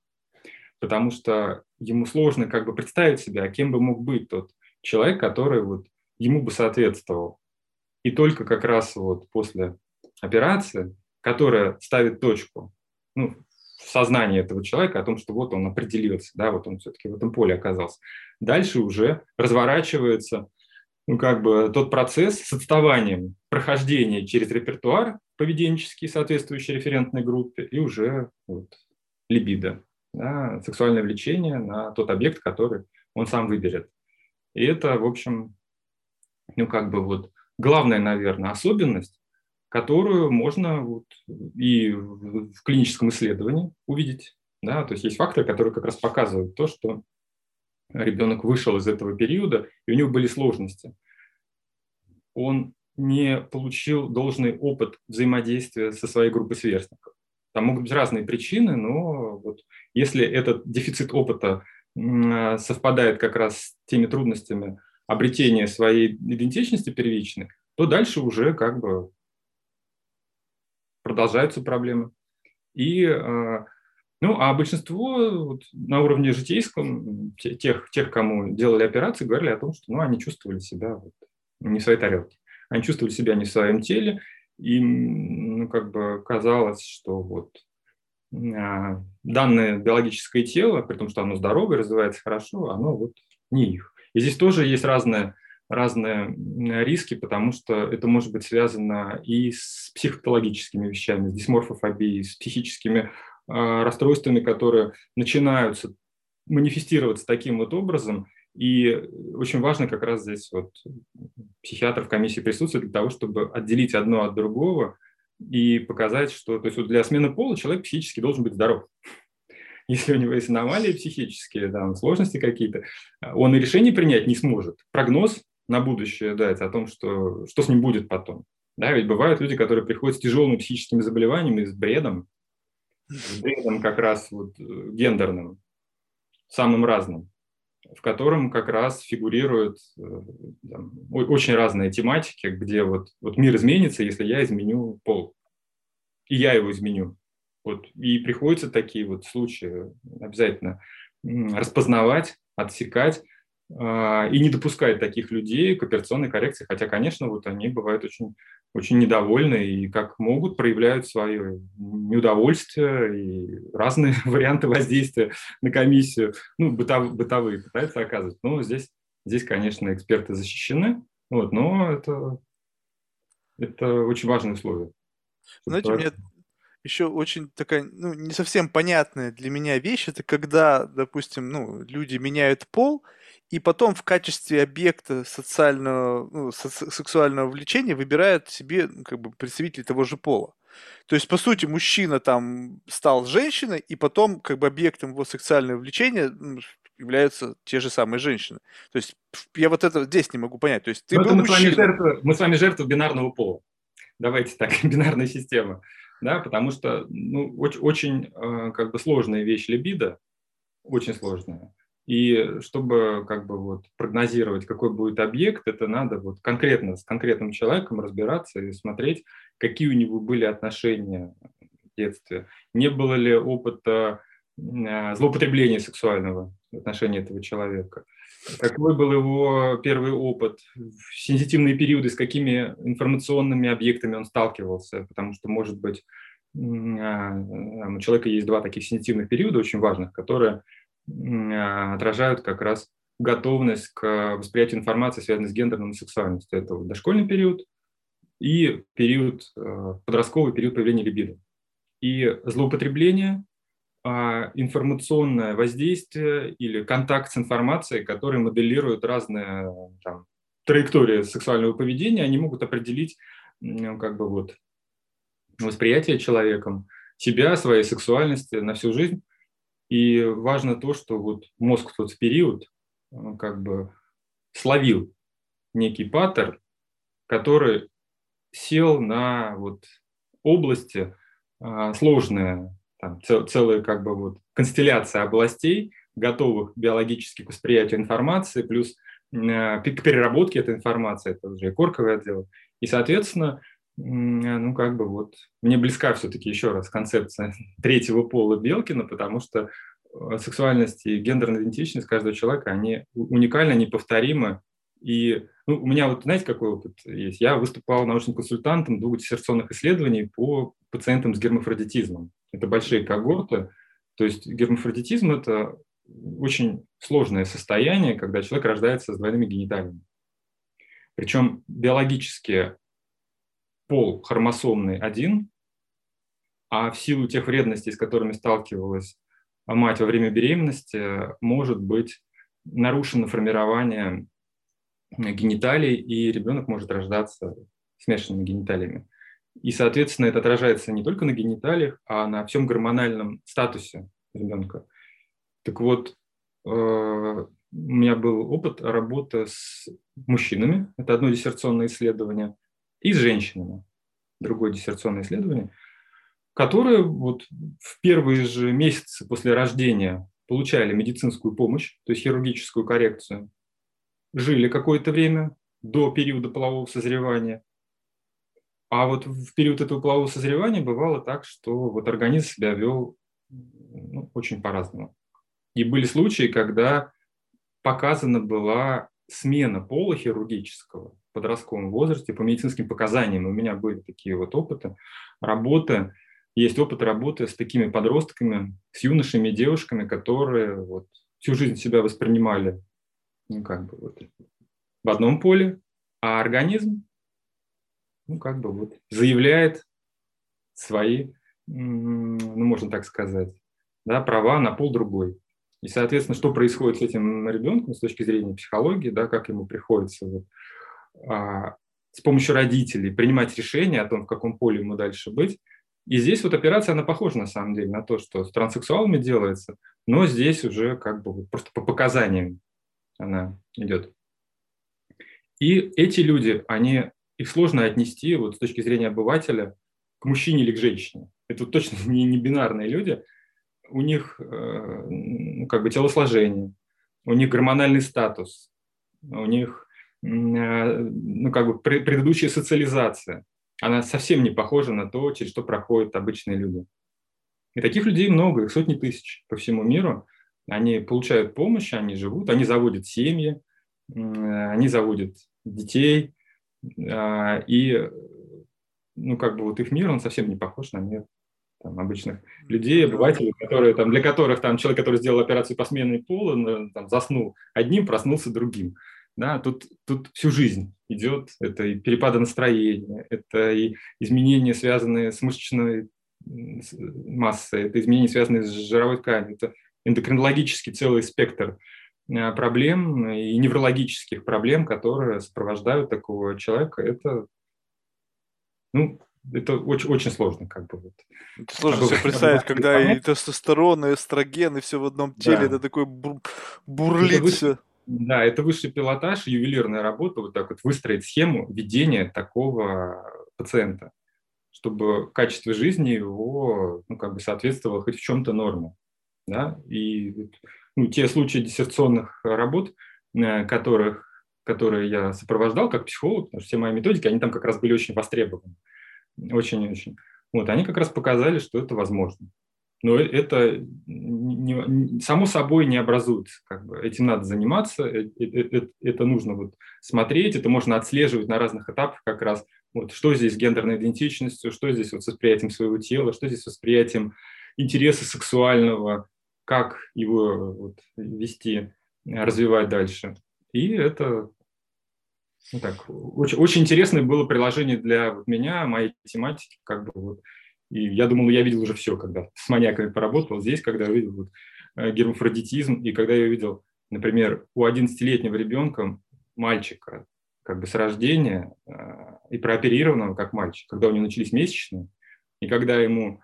Потому что ему сложно как бы представить себя, кем бы мог быть тот человек, который вот ему бы соответствовал. И только как раз вот после операции, которая ставит точку ну, в сознании этого человека о том, что вот он определился, да, вот он все-таки в этом поле оказался. Дальше уже разворачивается ну, как бы тот процесс с отставанием прохождения через репертуар поведенческий, соответствующий референтной группе, и уже вот, либидо, да, сексуальное влечение на тот объект, который он сам выберет. И это, в общем, ну, как бы вот главная, наверное, особенность, которую можно вот и в клиническом исследовании увидеть. Да? То есть есть факторы, которые как раз показывают то, что ребенок вышел из этого периода, и у него были сложности. Он не получил должный опыт взаимодействия со своей группой сверстников. Там могут быть разные причины, но вот если этот дефицит опыта совпадает как раз с теми трудностями обретения своей идентичности первичной, то дальше уже как бы продолжаются проблемы. И а, ну, а большинство вот, на уровне житейском, тех, тех, кому делали операции, говорили о том, что ну, они чувствовали себя вот, не в своей тарелке. Они чувствовали себя не в своем теле, и ну, как бы казалось, что вот а, данное биологическое тело, при том, что оно здоровое, развивается хорошо, оно вот не их. И здесь тоже есть разные, разные риски, потому что это может быть связано и с психопатологическими вещами, с дисморфофобией, с психическими а, расстройствами, которые начинаются манифестироваться таким вот образом. И очень важно как раз здесь вот психиатр в комиссии присутствует для того, чтобы отделить одно от другого и показать, что то есть вот для смены пола человек психически должен быть здоров. Если у него есть аномалии психические, там, сложности какие-то, он и решение принять не сможет. Прогноз на будущее дать о том, что, что с ним будет потом. Да, ведь бывают люди, которые приходят с тяжелыми психическими заболеваниями, с бредом, с бредом как раз вот э, гендерным, самым разным, в котором как раз фигурируют э, там, очень разные тематики, где вот, вот мир изменится, если я изменю пол, и я его изменю. Вот, и приходится такие вот случаи обязательно распознавать, отсекать, и не допускает таких людей к операционной коррекции, хотя, конечно, вот они бывают очень, очень недовольны и как могут проявляют свое неудовольствие и разные варианты воздействия на комиссию, ну, бытов, бытовые пытаются оказывать. Но здесь, здесь, конечно, эксперты защищены, вот, но это, это очень важное условие. Знаете, мне еще очень такая, ну, не совсем понятная для меня вещь, это когда, допустим, ну, люди меняют пол, и потом в качестве объекта социального, ну, сексуального влечения выбирают себе ну, как бы представителей того же пола. То есть, по сути, мужчина там стал женщиной, и потом как бы объектом его сексуального влечения являются те же самые женщины. То есть я вот это здесь не могу понять. То есть ты ну, был мы, мужчина. с вами жертва, мы с вами жертва бинарного пола. Давайте так, бинарная система. Да, потому что ну, очень, очень э, как бы сложная вещь либидо, очень сложная. И чтобы как бы вот прогнозировать, какой будет объект, это надо вот конкретно с конкретным человеком разбираться и смотреть, какие у него были отношения в детстве, не было ли опыта а, злоупотребления сексуального в отношении этого человека, какой был его первый опыт, в сенситивные периоды, с какими информационными объектами он сталкивался, потому что, может быть, а, у человека есть два таких сенситивных периода очень важных, которые отражают как раз готовность к восприятию информации, связанной с гендерной сексуальностью. Это дошкольный период и период, а, подростковый период появления либидо. И злоупотребление, а, информационное воздействие или контакт с информацией, которые моделируют разные там, траектории сексуального поведения, они могут определить как бы вот восприятие человеком себя, своей сексуальности на всю жизнь. И важно то, что вот мозг в тот период как бы словил некий паттерн, который сел на вот области а, сложные, там, цел, целая как бы вот констелляция областей, готовых биологически к восприятию информации, плюс а, к переработке этой информации, это уже и корковое отдел. И, соответственно, ну, как бы вот, мне близка все-таки еще раз концепция третьего пола Белкина, потому что э, сексуальность и гендерная идентичность каждого человека, они уникальны, неповторимы. И ну, у меня вот, знаете, какой опыт есть? Я выступал научным консультантом двух диссертационных исследований по пациентам с гермафродитизмом. Это большие когорты. То есть гермафродитизм – это очень сложное состояние, когда человек рождается с двойными гениталиями. Причем биологически пол хромосомный один, а в силу тех вредностей, с которыми сталкивалась мать во время беременности, может быть нарушено формирование гениталий, и ребенок может рождаться смешанными гениталиями. И, соответственно, это отражается не только на гениталиях, а на всем гормональном статусе ребенка. Так вот, э, у меня был опыт работы с мужчинами, это одно диссертационное исследование – и с женщинами, другое диссертационное исследование, которые вот в первые же месяцы после рождения получали медицинскую помощь, то есть хирургическую коррекцию, жили какое-то время до периода полового созревания. А вот в период этого полового созревания бывало так, что вот организм себя вел ну, очень по-разному. И были случаи, когда показана была смена пола хирургического подростковом возрасте по медицинским показаниям. У меня были такие вот опыты работы. Есть опыт работы с такими подростками, с юношами, девушками, которые вот всю жизнь себя воспринимали ну, как бы вот в одном поле, а организм ну, как бы вот заявляет свои, ну, можно так сказать, да, права на пол другой. И, соответственно, что происходит с этим ребенком с точки зрения психологии, да, как ему приходится вот, с помощью родителей принимать решение о том, в каком поле ему дальше быть. И здесь вот операция, она похожа на самом деле на то, что с транссексуалами делается, но здесь уже как бы просто по показаниям она идет. И эти люди, они, их сложно отнести вот с точки зрения обывателя к мужчине или к женщине. Это вот точно не, не бинарные люди. У них э, ну, как бы телосложение, у них гормональный статус, у них ну, как бы предыдущая социализация, она совсем не похожа на то, через что проходят обычные люди. И таких людей много, их сотни тысяч по всему миру. Они получают помощь, они живут, они заводят семьи, они заводят детей, а, и ну, как бы вот их мир, он совсем не похож на мир там, обычных людей, обывателей, которые, там, для которых там, человек, который сделал операцию по смене пола, там, заснул одним, проснулся другим. Да, тут, тут всю жизнь идет, это и перепады настроения, это и изменения, связанные с мышечной массой, это изменения, связанные с жировой тканью, это эндокринологический целый спектр а, проблем и неврологических проблем, которые сопровождают такого человека. Это, ну, это очень, очень сложно, как бы. Вот. Это сложно себе представить, когда и тестостерон, и эстроген, и все в одном теле, да. это такой бур, бурлит это высший, Да, это высший пилотаж, ювелирная работа, вот так вот выстроить схему ведения такого пациента, чтобы качество жизни его, ну, как бы соответствовало хоть в чем-то норме, да, и ну, те случаи диссерционных работ, э, которых которые я сопровождал как психолог, потому что все мои методики, они там как раз были очень востребованы. Очень-очень. Вот, они как раз показали, что это возможно. Но э, это не, само собой не образуется. Как бы. Этим надо заниматься, это, это, это нужно вот смотреть, это можно отслеживать на разных этапах как раз. Вот, что здесь с гендерной идентичностью, что здесь вот с восприятием своего тела, что здесь с восприятием интереса сексуального, как его вот, вести, развивать дальше. И это ну, так, очень, очень интересное было приложение для вот меня, моей тематики, как бы вот. И я думал, я видел уже все, когда с маньяками поработал. Здесь, когда я увидел вот, э, гермафродитизм, и когда я увидел, например, у 11-летнего ребенка, мальчика, как бы с рождения, э, и прооперированного как мальчик, когда у него начались месячные, и когда ему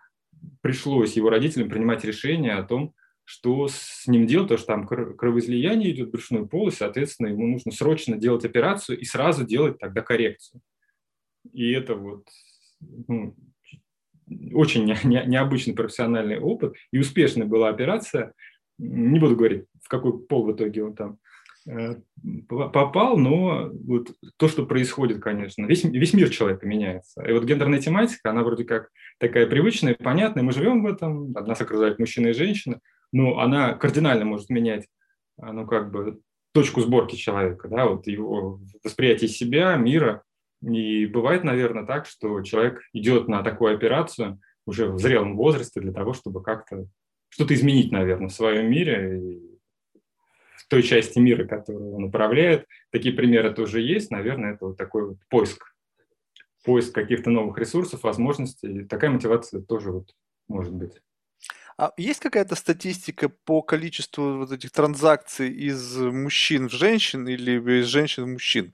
пришлось его родителям принимать решение о том, что с ним делать, то что там кровоизлияние идет в брюшную полость, соответственно, ему нужно срочно делать операцию и сразу делать тогда коррекцию. И это вот ну, очень не, не, необычный профессиональный опыт, и успешная была операция. Не буду говорить, в какой пол в итоге он там э, попал, но вот то, что происходит, конечно, весь, весь мир человека меняется. И вот гендерная тематика, она вроде как такая привычная, понятная, мы живем в этом, нас окружают мужчины и женщины, ну, она кардинально может менять, а, ну, как бы, точку сборки человека, да, вот его восприятие себя, мира. И бывает, наверное, так, что человек идет на такую операцию уже в зрелом возрасте для того, чтобы как-то что-то изменить, наверное, в своем мире, и в той части мира, которую он управляет. Такие примеры тоже есть. Наверное, это вот такой вот поиск, поиск каких-то новых ресурсов, возможностей. Такая мотивация тоже вот может быть. А есть какая-то статистика по количеству вот этих транзакций из мужчин в женщин или из женщин в мужчин?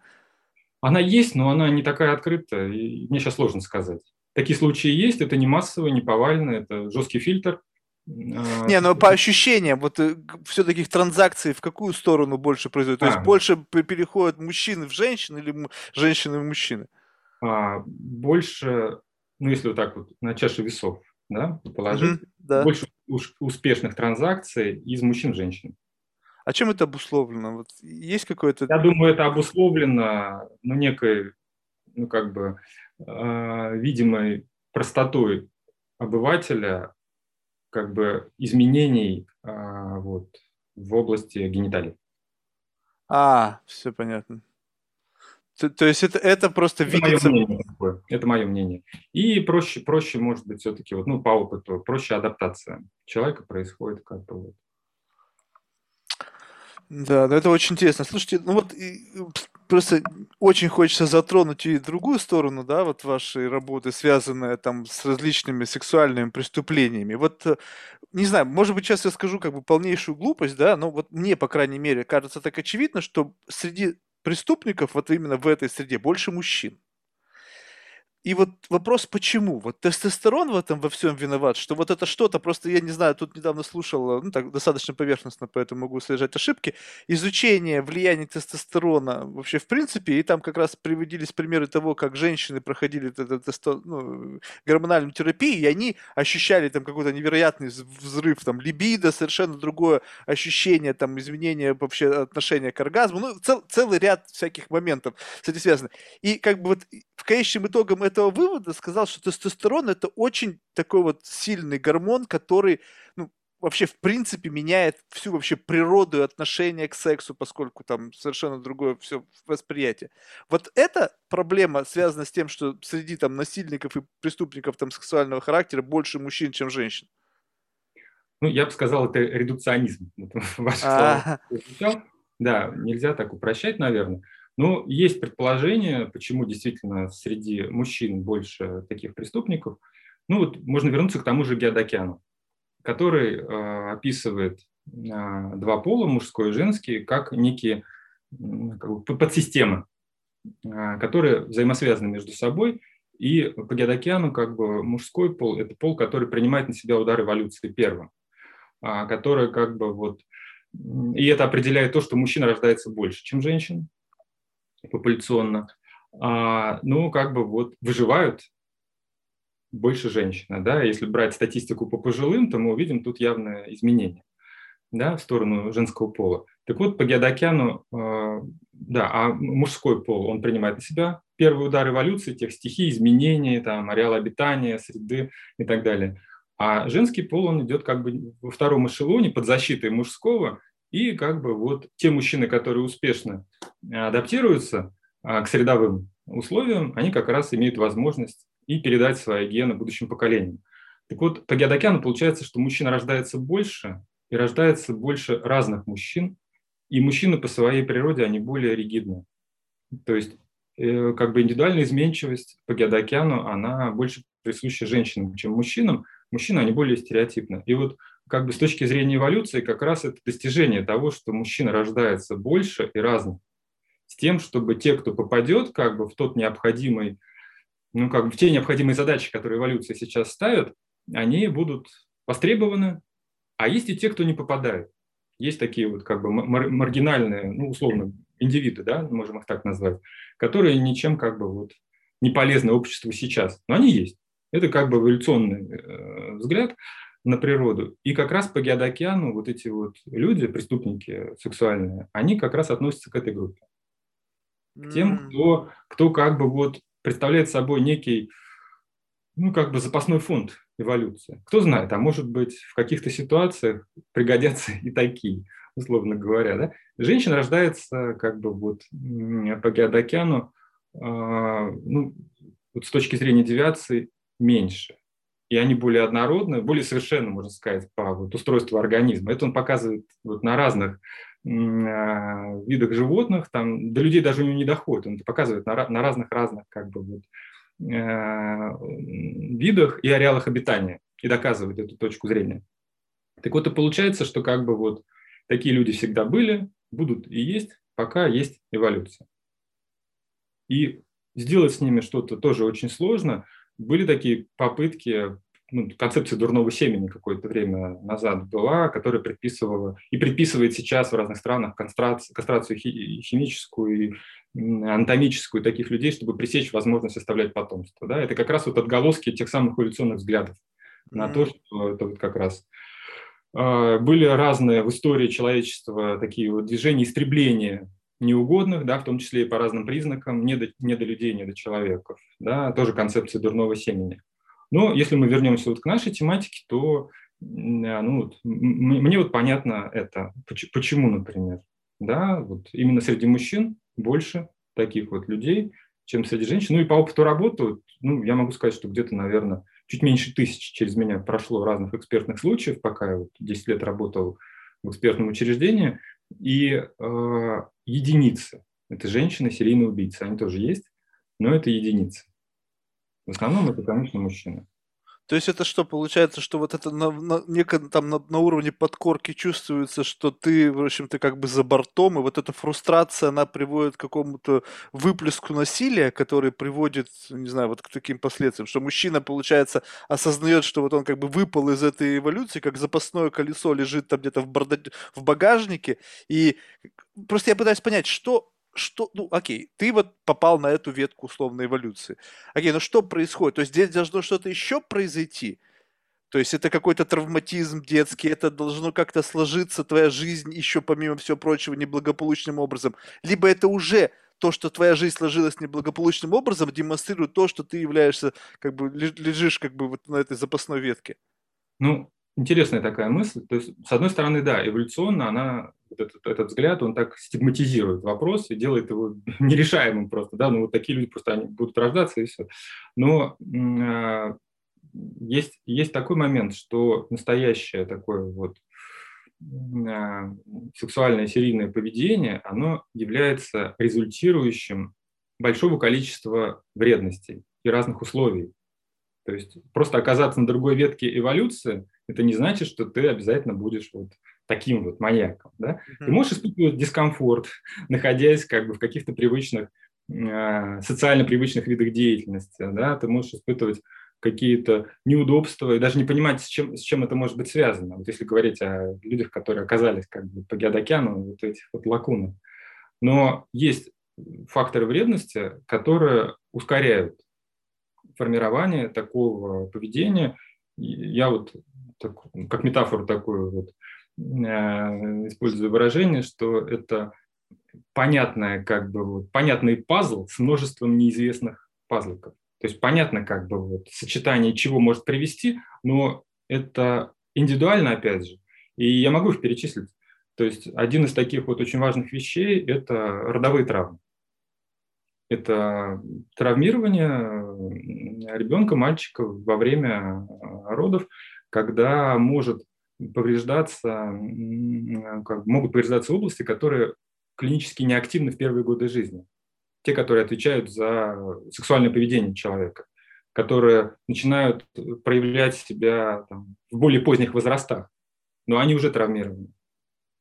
Она есть, но она не такая открытая, и мне сейчас сложно сказать. Такие случаи есть, это не массовые, не повальные, это жесткий фильтр. А, не, но по ощущениям, вот э, все-таки транзакции в какую сторону больше произойдут? То а, есть больше переходят мужчины в женщин или женщины в мужчины? А, больше, ну если вот так вот на чаше весов, да, положить, mm-hmm, да. больше успешных транзакций из мужчин в женщин. А чем это обусловлено? Вот есть какое-то... Я думаю, это обусловлено ну, некой, ну, как бы, э, видимой простотой обывателя, как бы, изменений э, вот, в области гениталий. А, все понятно. То, то есть это, это просто это видится... Мое мнение такое. Это мое мнение. И проще, проще может быть, все-таки, вот, ну, по опыту, проще адаптация человека происходит как-то вот. Да, ну это очень интересно. Слушайте, ну вот просто очень хочется затронуть и другую сторону, да, вот вашей работы, связанная там с различными сексуальными преступлениями. Вот, э, не знаю, может быть, сейчас я скажу как бы полнейшую глупость, да, но вот мне, по крайней мере, кажется так очевидно, что среди преступников вот именно в этой среде больше мужчин. И вот вопрос, почему? Вот тестостерон в этом во всем виноват, что вот это что-то, просто я не знаю, тут недавно слушал, ну так достаточно поверхностно, поэтому могу совершать ошибки, изучение влияния тестостерона вообще в принципе, и там как раз приводились примеры того, как женщины проходили это, тесто, ну, гормональную терапию, и они ощущали там какой-то невероятный взрыв, там, либидо, совершенно другое ощущение, там, изменение вообще отношения к оргазму, ну, цел, целый ряд всяких моментов с этим связано. И как бы вот в конечном итогом этого вывода сказал, что тестостерон это очень такой вот сильный гормон, который ну, вообще в принципе меняет всю вообще природу и отношение к сексу, поскольку там совершенно другое все восприятие. Вот эта проблема связана с тем, что среди там насильников и преступников там сексуального характера больше мужчин, чем женщин. Ну, я бы сказал, это редукционизм. Ваши слова. Да, нельзя так упрощать, наверное. Ну, есть предположение, почему действительно среди мужчин больше таких преступников. Ну, вот можно вернуться к тому же Геодокяну, который э, описывает э, два пола, мужской и женский, как некие как бы, подсистемы, э, которые взаимосвязаны между собой И по Геодокиану как бы мужской пол – это пол, который принимает на себя удар эволюции первым, а, который как бы вот… И это определяет то, что мужчина рождается больше, чем женщин популяционно. А, ну, как бы вот выживают больше женщины. Да? Если брать статистику по пожилым, то мы увидим тут явное изменение да, в сторону женского пола. Так вот, по Геодокяну, э, да, а мужской пол, он принимает на себя первый удар эволюции, тех стихий, изменений, там, ареала обитания, среды и так далее. А женский пол, он идет как бы во втором эшелоне под защитой мужского, и как бы вот те мужчины, которые успешно адаптируются а, к средовым условиям, они как раз имеют возможность и передать свои гены будущим поколениям. Так вот, по Геодокяну получается, что мужчин рождается больше, и рождается больше разных мужчин, и мужчины по своей природе, они более ригидны. То есть э, как бы индивидуальная изменчивость по Геодокяну, она больше присуща женщинам, чем мужчинам. Мужчины, они более стереотипны. И вот как бы с точки зрения эволюции как раз это достижение того, что мужчина рождается больше и разных. С тем, чтобы те, кто попадет как бы в тот необходимый, ну как бы в те необходимые задачи, которые эволюция сейчас ставит, они будут востребованы, а есть и те, кто не попадает. Есть такие вот как бы мар- маргинальные, ну, условно, индивиды, да, можем их так назвать, которые ничем как бы вот не полезны обществу сейчас. Но они есть. Это как бы эволюционный э, взгляд на природу. И как раз по Геодокеану вот эти вот люди, преступники сексуальные, они как раз относятся к этой группе. К тем, кто, кто как бы вот представляет собой некий, ну, как бы запасной фонд эволюция. Кто знает, а может быть в каких-то ситуациях пригодятся и такие, условно говоря. Да? Женщина рождается как бы вот по Геодокяну, а, ну, вот с точки зрения девиации меньше. И они более однородны, более совершенно, можно сказать, по вот, устройству организма. Это он показывает вот на разных а, видах животных, там до людей даже у него не доходит, он это показывает на, на разных-разных как бы вот, Э, видах и ареалах обитания и доказывает эту точку зрения. Так вот и получается, что как бы вот такие люди всегда были, будут и есть, пока есть эволюция. И сделать с ними что-то тоже очень сложно. Были такие попытки ну, концепция дурного семени какое-то время назад была, которая предписывала и предписывает сейчас в разных странах кастрацию, кастрацию химическую и анатомическую таких людей, чтобы пресечь возможность оставлять потомство. Да? Это как раз вот отголоски тех самых эволюционных взглядов mm-hmm. на то, что это вот как раз э, были разные в истории человечества такие вот движения истребления неугодных, да, в том числе и по разным признакам, не до, не до людей, не до человеков, да, тоже концепция дурного семени. Но если мы вернемся вот к нашей тематике, то ну, вот, мне вот понятно это. Почему, например? Да, вот именно среди мужчин больше таких вот людей, чем среди женщин. Ну и по опыту работы, ну, я могу сказать, что где-то, наверное, чуть меньше тысячи через меня прошло разных экспертных случаев, пока я вот 10 лет работал в экспертном учреждении, и э, единицы. Это женщины, серийные убийцы, они тоже есть, но это единицы. В основном это, конечно, мужчины. То есть это что, получается, что вот это на, на, неко, там на, на уровне подкорки чувствуется, что ты, в общем, ты как бы за бортом, и вот эта фрустрация, она приводит к какому-то выплеску насилия, который приводит, не знаю, вот к таким последствиям, что мужчина, получается, осознает, что вот он как бы выпал из этой эволюции, как запасное колесо лежит там где-то в, борда... в багажнике, и просто я пытаюсь понять, что что, ну, окей, ты вот попал на эту ветку условной эволюции. Окей, ну что происходит? То есть здесь должно что-то еще произойти? То есть это какой-то травматизм детский, это должно как-то сложиться, твоя жизнь еще, помимо всего прочего, неблагополучным образом. Либо это уже то, что твоя жизнь сложилась неблагополучным образом, демонстрирует то, что ты являешься, как бы, лежишь как бы вот на этой запасной ветке. Ну, интересная такая мысль. То есть, с одной стороны, да, эволюционно она, этот, этот взгляд, он так стигматизирует вопрос и делает его нерешаемым просто, да, ну вот такие люди просто они будут рождаться и все. Но э, есть, есть такой момент, что настоящее такое вот э, сексуальное серийное поведение, оно является результирующим большого количества вредностей и разных условий. То есть просто оказаться на другой ветке эволюции это не значит, что ты обязательно будешь вот таким вот маньяком. Да? Mm-hmm. Ты можешь испытывать дискомфорт, находясь как бы в каких-то привычных э, социально привычных видах деятельности, да, ты можешь испытывать какие-то неудобства и даже не понимать, с чем, с чем это может быть связано. Вот если говорить о людях, которые оказались как бы по геодокеану, вот этих вот лакунах. Но есть факторы вредности, которые ускоряют формирование такого поведения. Я вот так, как метафору такую вот э, использую выражение, что это понятное, как бы вот, понятный пазл с множеством неизвестных пазликов. То есть понятно, как бы вот сочетание чего может привести, но это индивидуально, опять же. И я могу их перечислить. То есть один из таких вот очень важных вещей – это родовые травмы. Это травмирование ребенка, мальчика во время родов, когда может повреждаться, как, могут повреждаться области, которые клинически неактивны в первые годы жизни те, которые отвечают за сексуальное поведение человека, которые начинают проявлять себя там, в более поздних возрастах, но они уже травмированы.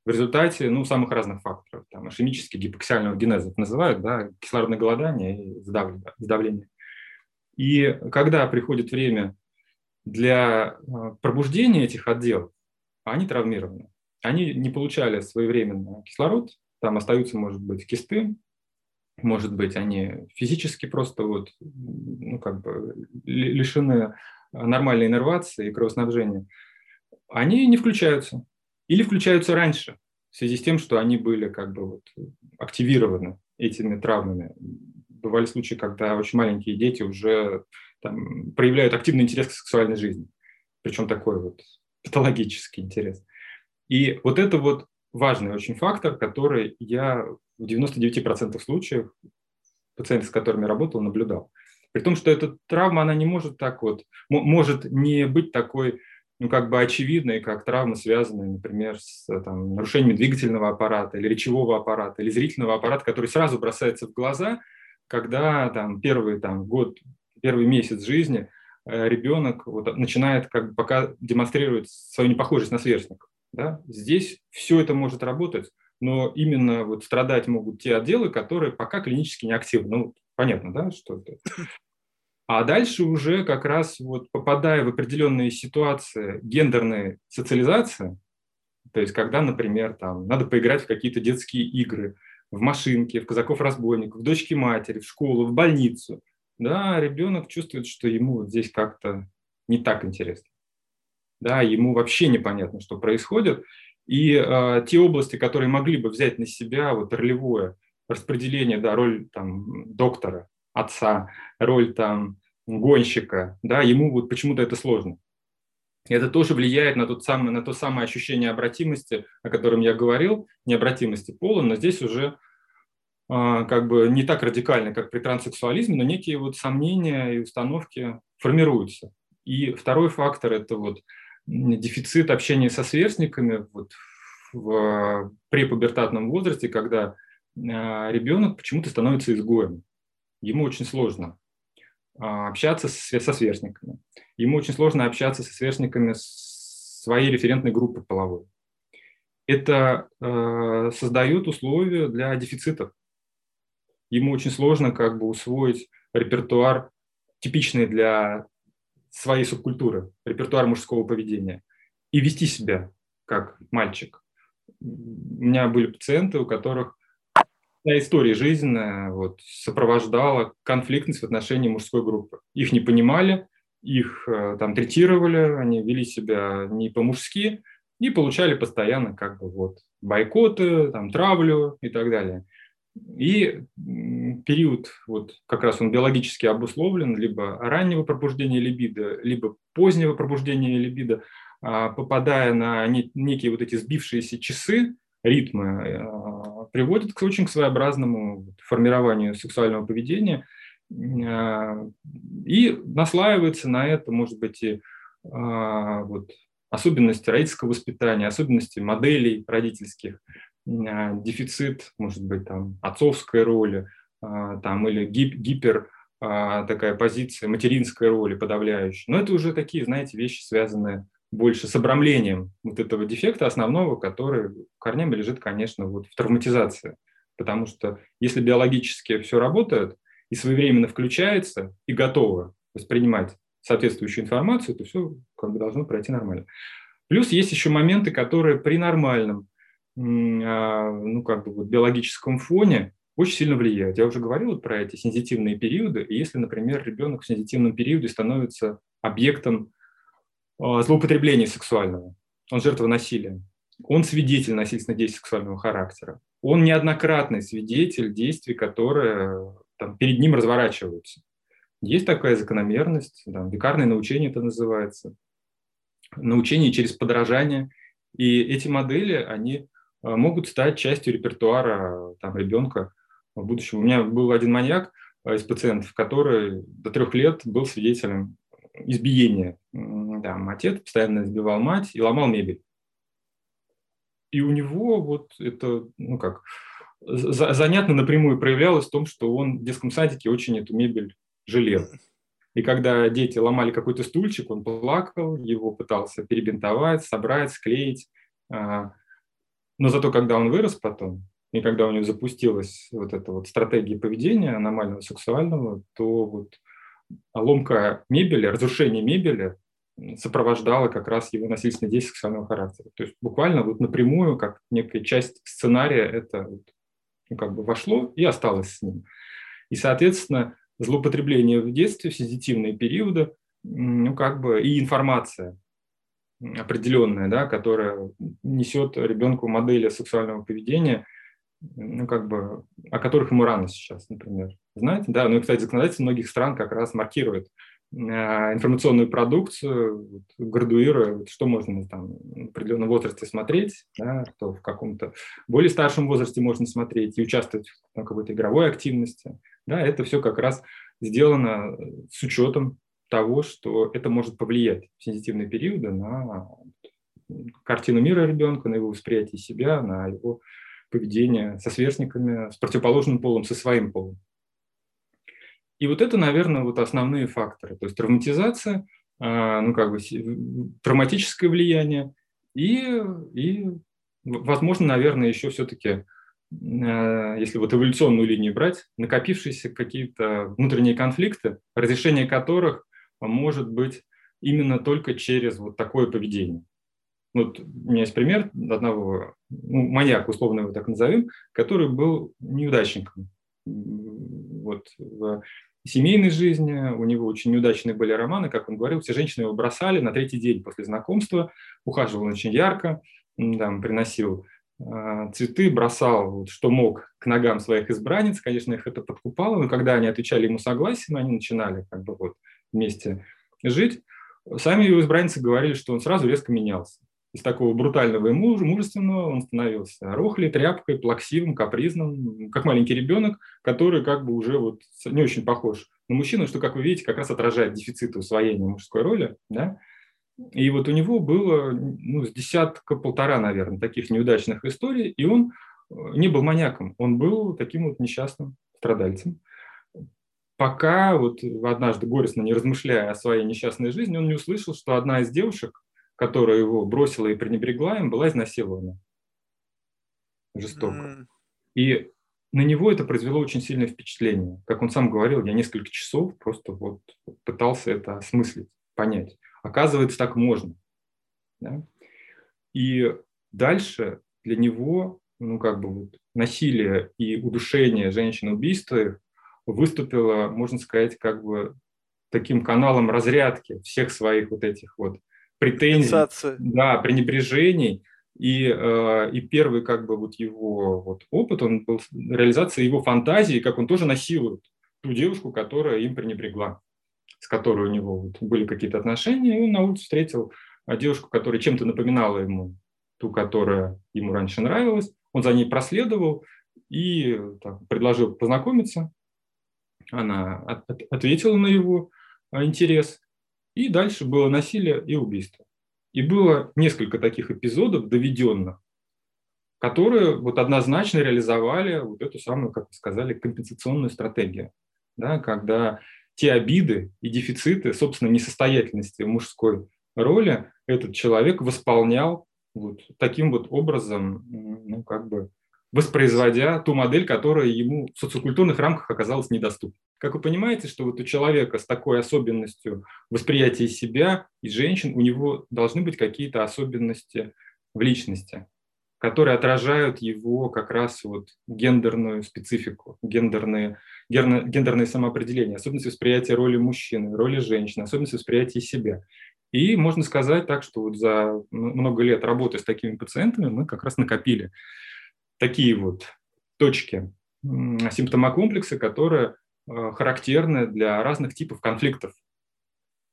В результате ну, самых разных факторов, там, ишемический гипоксиального генеза называют, да, кислородное голодание и сдавление. И когда приходит время для а, пробуждения этих отделов, они травмированы. Они не получали своевременно кислород, там остаются, может быть, кисты, может быть, они физически просто вот, ну, как бы лишены нормальной иннервации и кровоснабжения, они не включаются. Или включаются раньше, в связи с тем, что они были как бы вот активированы этими травмами. Бывали случаи, когда очень маленькие дети уже там, проявляют активный интерес к сексуальной жизни. Причем такой вот патологический интерес. И вот это вот важный очень фактор, который я в 99% случаев пациенты, с которыми работал, наблюдал. При том, что эта травма, она не может так вот, может не быть такой, ну, как бы очевидной, как травмы, связанные, например, с там, нарушением двигательного аппарата или речевого аппарата или зрительного аппарата, который сразу бросается в глаза, когда там первый там, год, первый месяц жизни э, ребенок вот, начинает как бы пока демонстрировать свою непохожесть на сверстников. Да? Здесь все это может работать, но именно вот страдать могут те отделы, которые пока клинически не активны. Ну, понятно, да, что это. А дальше уже как раз вот попадая в определенные ситуации гендерной социализации, то есть когда, например, там надо поиграть в какие-то детские игры, в машинке, в казаков-разбойников, в дочки матери, в школу, в больницу, да, ребенок чувствует, что ему вот здесь как-то не так интересно. Да, ему вообще непонятно, что происходит. И э, те области, которые могли бы взять на себя вот ролевое распределение, да, роль там доктора, отца, роль там гонщика, да, ему вот почему-то это сложно. И это тоже влияет на, тот самый, на то самое ощущение обратимости, о котором я говорил, необратимости пола, но здесь уже как бы не так радикально, как при транссексуализме, но некие вот сомнения и установки формируются. И второй фактор – это вот дефицит общения со сверстниками вот в препубертатном возрасте, когда а, ребенок почему-то становится изгоем. Ему очень сложно а, общаться со сверстниками. Ему очень сложно общаться со сверстниками своей референтной группы половой. Это создает условия для дефицитов. Ему очень сложно как бы усвоить репертуар, типичный для своей субкультуры, репертуар мужского поведения и вести себя как мальчик. У меня были пациенты, у которых вся история жизненная вот, сопровождала конфликтность в отношении мужской группы. Их не понимали, их э, там третировали, они вели себя не по-мужски и получали постоянно как бы вот бойкоты, там, травлю и так далее. И период, вот как раз он биологически обусловлен, либо раннего пробуждения либидо, либо позднего пробуждения либидо, а, попадая на некие вот эти сбившиеся часы, ритмы, а, приводит к очень своеобразному формированию сексуального поведения а, и наслаивается на это, может быть, и вот, особенности родительского воспитания, особенности моделей родительских, дефицит, может быть, там, отцовской роли, а, там, или гип, гипер а, такая позиция материнской роли подавляющей. Но это уже такие, знаете, вещи, связанные больше с обрамлением вот этого дефекта основного, который корнями лежит, конечно, вот в травматизации Потому что если биологически все работает и своевременно включается и готово воспринимать соответствующую информацию, то все как бы должно пройти нормально. Плюс есть еще моменты, которые при нормальном а, ну, как бы вот биологическом фоне очень сильно влияют. Я уже говорил вот про эти сензитивные периоды. И если, например, ребенок в сензитивном периоде становится объектом а, злоупотребления сексуального, он жертва насилия, он свидетель насильственных действий сексуального характера, он неоднократный свидетель действий, которые там, перед ним разворачиваются. Есть такая закономерность, да, векарное научение это называется, научение через подражание. И эти модели, они а, могут стать частью репертуара там, ребенка в будущем. У меня был один маньяк а, из пациентов, который до трех лет был свидетелем избиения. Да, отец постоянно избивал мать и ломал мебель. И у него вот это, ну как, занятно напрямую проявлялось в том, что он в детском садике очень эту мебель жалел. И когда дети ломали какой-то стульчик, он плакал, его пытался перебинтовать, собрать, склеить. А, но зато, когда он вырос потом, и когда у него запустилась вот эта вот стратегия поведения аномального сексуального, то вот ломка мебели, разрушение мебели сопровождало как раз его насильственные действия сексуального характера. То есть буквально вот напрямую, как некая часть сценария, это ну, как бы вошло и осталось с ним. И, соответственно, злоупотребление в детстве, сензитивные периоды, ну, как бы и информация определенная, да, которая несет ребенку модели сексуального поведения, ну, как бы, о которых ему рано сейчас, например. Знаете, да, ну и, кстати, законодательство многих стран как раз маркирует э, информационную продукцию, градуируя, что можно там в определенном возрасте смотреть, да, что в каком-то более старшем возрасте можно смотреть и участвовать в какой-то игровой активности. Да, это все как раз сделано с учетом того, что это может повлиять в сенситивные периоды на картину мира ребенка, на его восприятие себя, на его поведение со сверстниками, с противоположным полом, со своим полом. И вот это, наверное, вот основные факторы. То есть травматизация, а, ну, как бы травматическое влияние и, и возможно, наверное, еще все-таки Э, если вот эволюционную линию брать, накопившиеся какие-то внутренние конфликты, разрешение которых может быть именно только через вот такое поведение. Вот у меня есть пример одного, ну, маньяк, условно его так назовем, который был неудачником. Вот в семейной жизни у него очень неудачные были романы, как он говорил, все женщины его бросали на третий день после знакомства, ухаживал очень ярко, там, приносил а, цветы, бросал, что мог, к ногам своих избранниц. Конечно, их это подкупало, но когда они отвечали ему согласием, они начинали как бы вот вместе жить. Сами его избранницы говорили, что он сразу резко менялся. Из такого брутального и муж, мужественного он становился рохлей, тряпкой, плаксивым, капризным, как маленький ребенок, который как бы уже вот не очень похож на мужчину, что, как вы видите, как раз отражает дефицит усвоения мужской роли. Да? И вот у него было ну, с десятка-полтора, наверное, таких неудачных историй, и он э, не был маньяком, он был таким вот несчастным страдальцем. Пока вот однажды горестно не размышляя о своей несчастной жизни, он не услышал, что одна из девушек, которая его бросила и пренебрегла им, была изнасилована жестоко. Mm. И на него это произвело очень сильное впечатление. Как он сам говорил, я несколько часов просто вот пытался это осмыслить, понять. Оказывается, так можно. Да? И дальше для него ну, как бы вот, насилие и удушение женщин убийства выступило, можно сказать, как бы таким каналом разрядки всех своих вот этих вот претензий, да, пренебрежений. И, э, и первый как бы вот его вот опыт, он был реализация его фантазии, как он тоже насилует ту девушку, которая им пренебрегла с которой у него вот были какие-то отношения, и он на улице встретил а, девушку, которая чем-то напоминала ему ту, которая ему раньше нравилась. Он за ней проследовал и так, предложил познакомиться. Она от, ответила на его а, интерес. И дальше было насилие и убийство. И было несколько таких эпизодов доведенных, которые вот однозначно реализовали вот эту самую, как вы сказали, компенсационную стратегию. Да, когда те обиды и дефициты, собственно, несостоятельности мужской роли этот человек восполнял вот таким вот образом, ну, как бы воспроизводя ту модель, которая ему в социокультурных рамках оказалась недоступна. Как вы понимаете, что вот у человека с такой особенностью восприятия себя и женщин, у него должны быть какие-то особенности в личности, которые отражают его как раз вот гендерную специфику, гендерные, гендерное самоопределение, особенности восприятия роли мужчины, роли женщины, особенности восприятия себя. И можно сказать так, что вот за много лет работы с такими пациентами мы как раз накопили такие вот точки симптомокомплекса, которые э, характерны для разных типов конфликтов,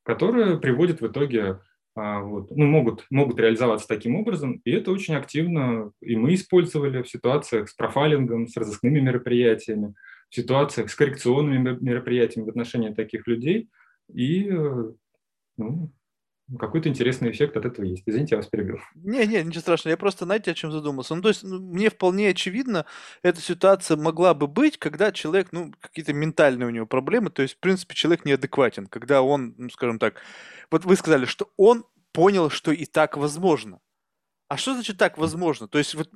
которые приводят в итоге, а, вот, ну, могут, могут реализоваться таким образом, и это очень активно и мы использовали в ситуациях с профайлингом, с разыскными мероприятиями, в ситуациях с коррекционными мероприятиями в отношении таких людей, и э, ну, какой-то интересный эффект от этого есть. Извините, я вас перебил. Не, не, ничего страшного. Я просто, знаете, о чем задумался. Ну, то есть, ну, мне вполне очевидно, эта ситуация могла бы быть, когда человек, ну, какие-то ментальные у него проблемы, то есть, в принципе, человек неадекватен, когда он, ну, скажем так, вот вы сказали, что он понял, что и так возможно. А что значит так возможно? То есть вот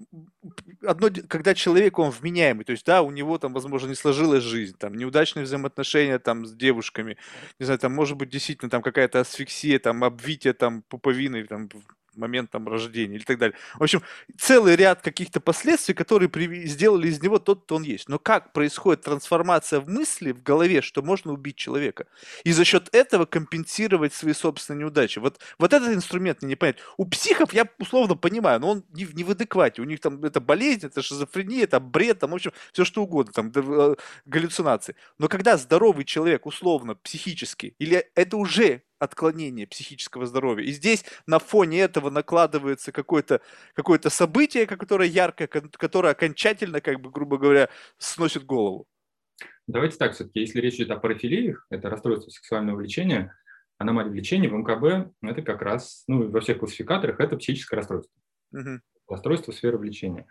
одно, когда человек, он вменяемый, то есть, да, у него там, возможно, не сложилась жизнь, там, неудачные взаимоотношения там с девушками, не знаю, там, может быть, действительно там какая-то асфиксия, там, обвитие там пуповины, там, момент там рождения или так далее. В общем, целый ряд каких-то последствий, которые при... сделали из него тот, кто он есть. Но как происходит трансформация в мысли, в голове, что можно убить человека? И за счет этого компенсировать свои собственные неудачи. Вот, вот этот инструмент мне не понять. У психов я условно понимаю, но он не, не в адеквате. У них там это болезнь, это шизофрения, это бред, там, в общем, все что угодно, там, э, галлюцинации. Но когда здоровый человек, условно, психически, или это уже отклонение психического здоровья. И здесь на фоне этого накладывается какое-то какое событие, которое яркое, которое окончательно, как бы, грубо говоря, сносит голову. Давайте так, все-таки, если речь идет о парафилиях, это расстройство сексуального влечения, аномалия влечения в МКБ, это как раз, ну, во всех классификаторах, это психическое расстройство. Угу. Расстройство сферы влечения,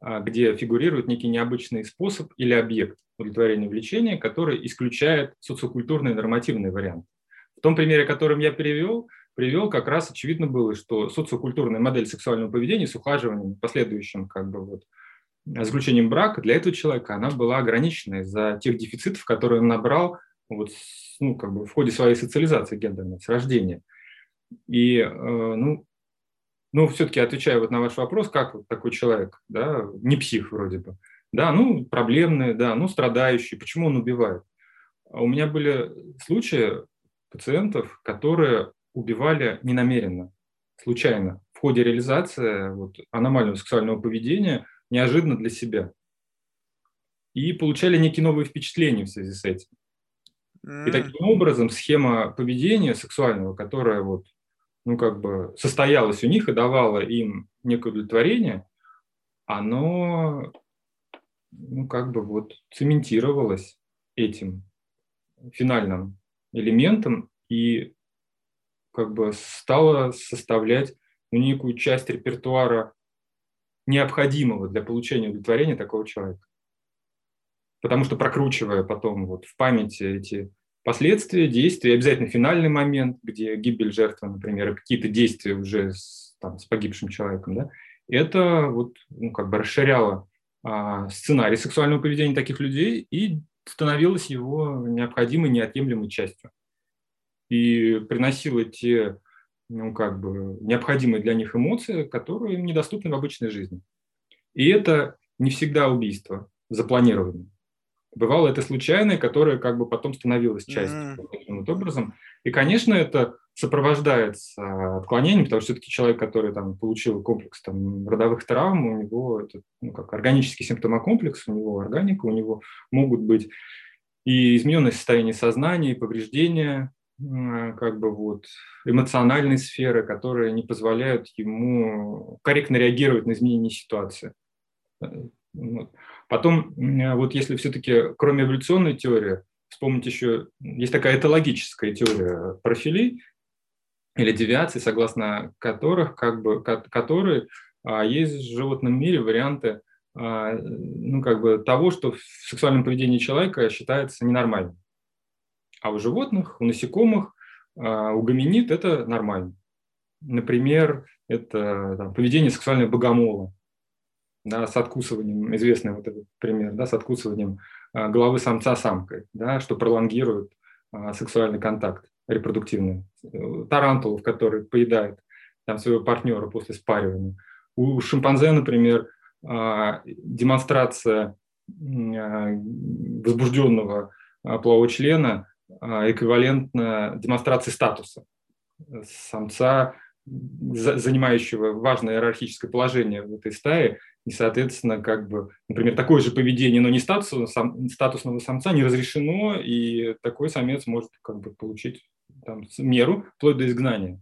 а, где фигурирует некий необычный способ или объект удовлетворения влечения, который исключает социокультурный нормативный вариант. В том примере, которым я перевел, привел, как раз очевидно было, что социокультурная модель сексуального поведения с ухаживанием, последующим как бы вот заключением брака для этого человека она была ограничена из-за тех дефицитов, которые он набрал вот, ну, как бы в ходе своей социализации гендерной, с рождения. И, э, ну, ну, все-таки отвечая вот на ваш вопрос, как вот такой человек, да, не псих вроде бы, да, ну, проблемный, да, ну, страдающий, почему он убивает? А у меня были случаи, пациентов, которые убивали ненамеренно, случайно, в ходе реализации вот, аномального сексуального поведения, неожиданно для себя. И получали некие новые впечатления в связи с этим. И таким образом схема поведения сексуального, которая вот, ну, как бы состоялась у них и давала им некое удовлетворение, оно, ну, как бы вот цементировалось этим финальным элементом и как бы стала составлять ну, некую часть репертуара необходимого для получения удовлетворения такого человека. Потому что прокручивая потом вот в памяти эти последствия, действия, обязательно финальный момент, где гибель жертвы, например, какие-то действия уже с, там, с погибшим человеком, да, это вот, ну, как бы расширяло а, сценарий сексуального поведения таких людей и становилось его необходимой, неотъемлемой частью. И приносило те, ну, как бы, необходимые для них эмоции, которые им недоступны в обычной жизни. И это не всегда убийство запланированное. Бывало это случайное, которое как бы потом становилось частью mm-hmm. таким вот образом. И, конечно, это сопровождается отклонением, потому что все-таки человек, который там, получил комплекс там, родовых травм, у него это ну, как органический симптомокомплекс, у него органика, у него могут быть и измененное состояние сознания, и повреждения, как бы вот эмоциональной сферы, которые не позволяют ему корректно реагировать на изменение ситуации. Э, Потом, вот если все-таки, кроме эволюционной теории, вспомнить еще, есть такая этологическая теория профилей, или девиаций, согласно которых, как бы, которые а, есть в животном мире варианты а, ну, как бы того, что в сексуальном поведении человека считается ненормальным. А у животных, у насекомых, а, у гоминид это нормально. Например, это там, поведение сексуального богомола. да, с откусыванием, известный вот этот пример, да, с откусыванием головы самца самкой, да, что пролонгирует а, сексуальный контакт репродуктивный. Тарантулов, который поедает там, своего партнера после спаривания. У шимпанзе, например, а, демонстрация возбужденного полового члена эквивалентна демонстрации статуса самца, занимающего важное иерархическое положение в этой стае, и, соответственно, как бы, например, такое же поведение, но не статусного, сам, статусного самца не разрешено, и такой самец может как бы получить там, меру вплоть до изгнания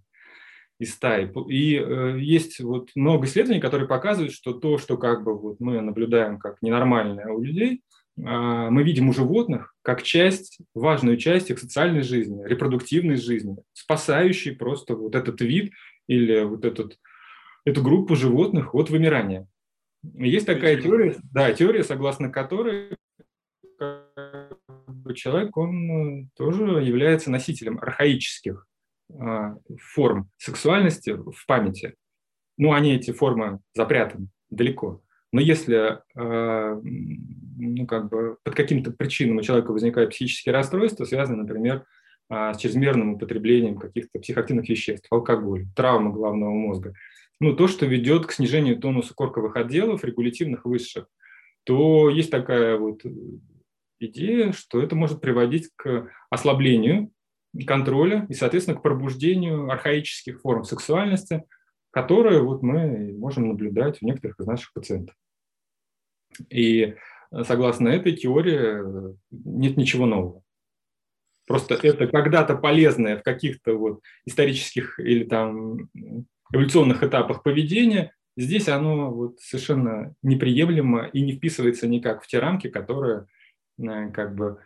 из стаи. И э, есть вот много исследований, которые показывают, что то, что как бы вот мы наблюдаем как ненормальное у людей, э, мы видим у животных как часть, важную часть их социальной жизни, репродуктивной жизни, спасающей просто вот этот вид или вот этот, эту группу животных от вымирания. Есть такая теория, да, теория, согласно которой человек, он э, тоже является носителем архаических а, форм сексуальности в памяти. Ну, они, эти формы, запрятаны далеко. Но если а, ну, как бы под каким-то причинам у человека возникают психические расстройства, связанные, например, а, с чрезмерным употреблением каких-то психоактивных веществ, алкоголь, травма головного мозга, ну, то, что ведет к снижению тонуса корковых отделов, регулятивных высших, то есть такая вот идея, что это может приводить к ослаблению контроля и, соответственно, к пробуждению архаических форм сексуальности, которые вот мы можем наблюдать у некоторых из наших пациентов. И согласно этой теории нет ничего нового. Просто это когда-то полезное в каких-то вот исторических или там эволюционных этапах поведения, здесь оно вот совершенно неприемлемо и не вписывается никак в те рамки, которые э, как бы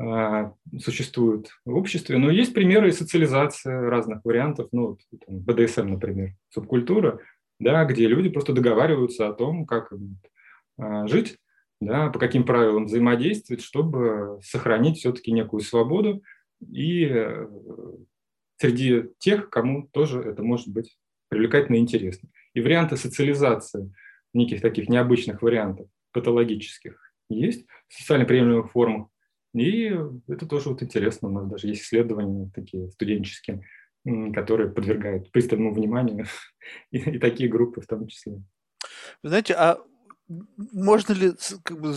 а, существуют в обществе. Но есть примеры социализации разных вариантов, ну, там, БДСМ, например, субкультура, да, где люди просто договариваются о том, как а, жить, да, по каким правилам взаимодействовать, чтобы сохранить все-таки некую свободу и э, среди тех, кому тоже это может быть привлекательно и интересно. И варианты социализации неких таких необычных вариантов, патологических, есть в социально приемлемых формах. И это тоже вот интересно. У нас даже есть исследования такие студенческие, которые подвергают пристальному вниманию и, и такие группы в том числе. Вы знаете, а можно ли, как бы,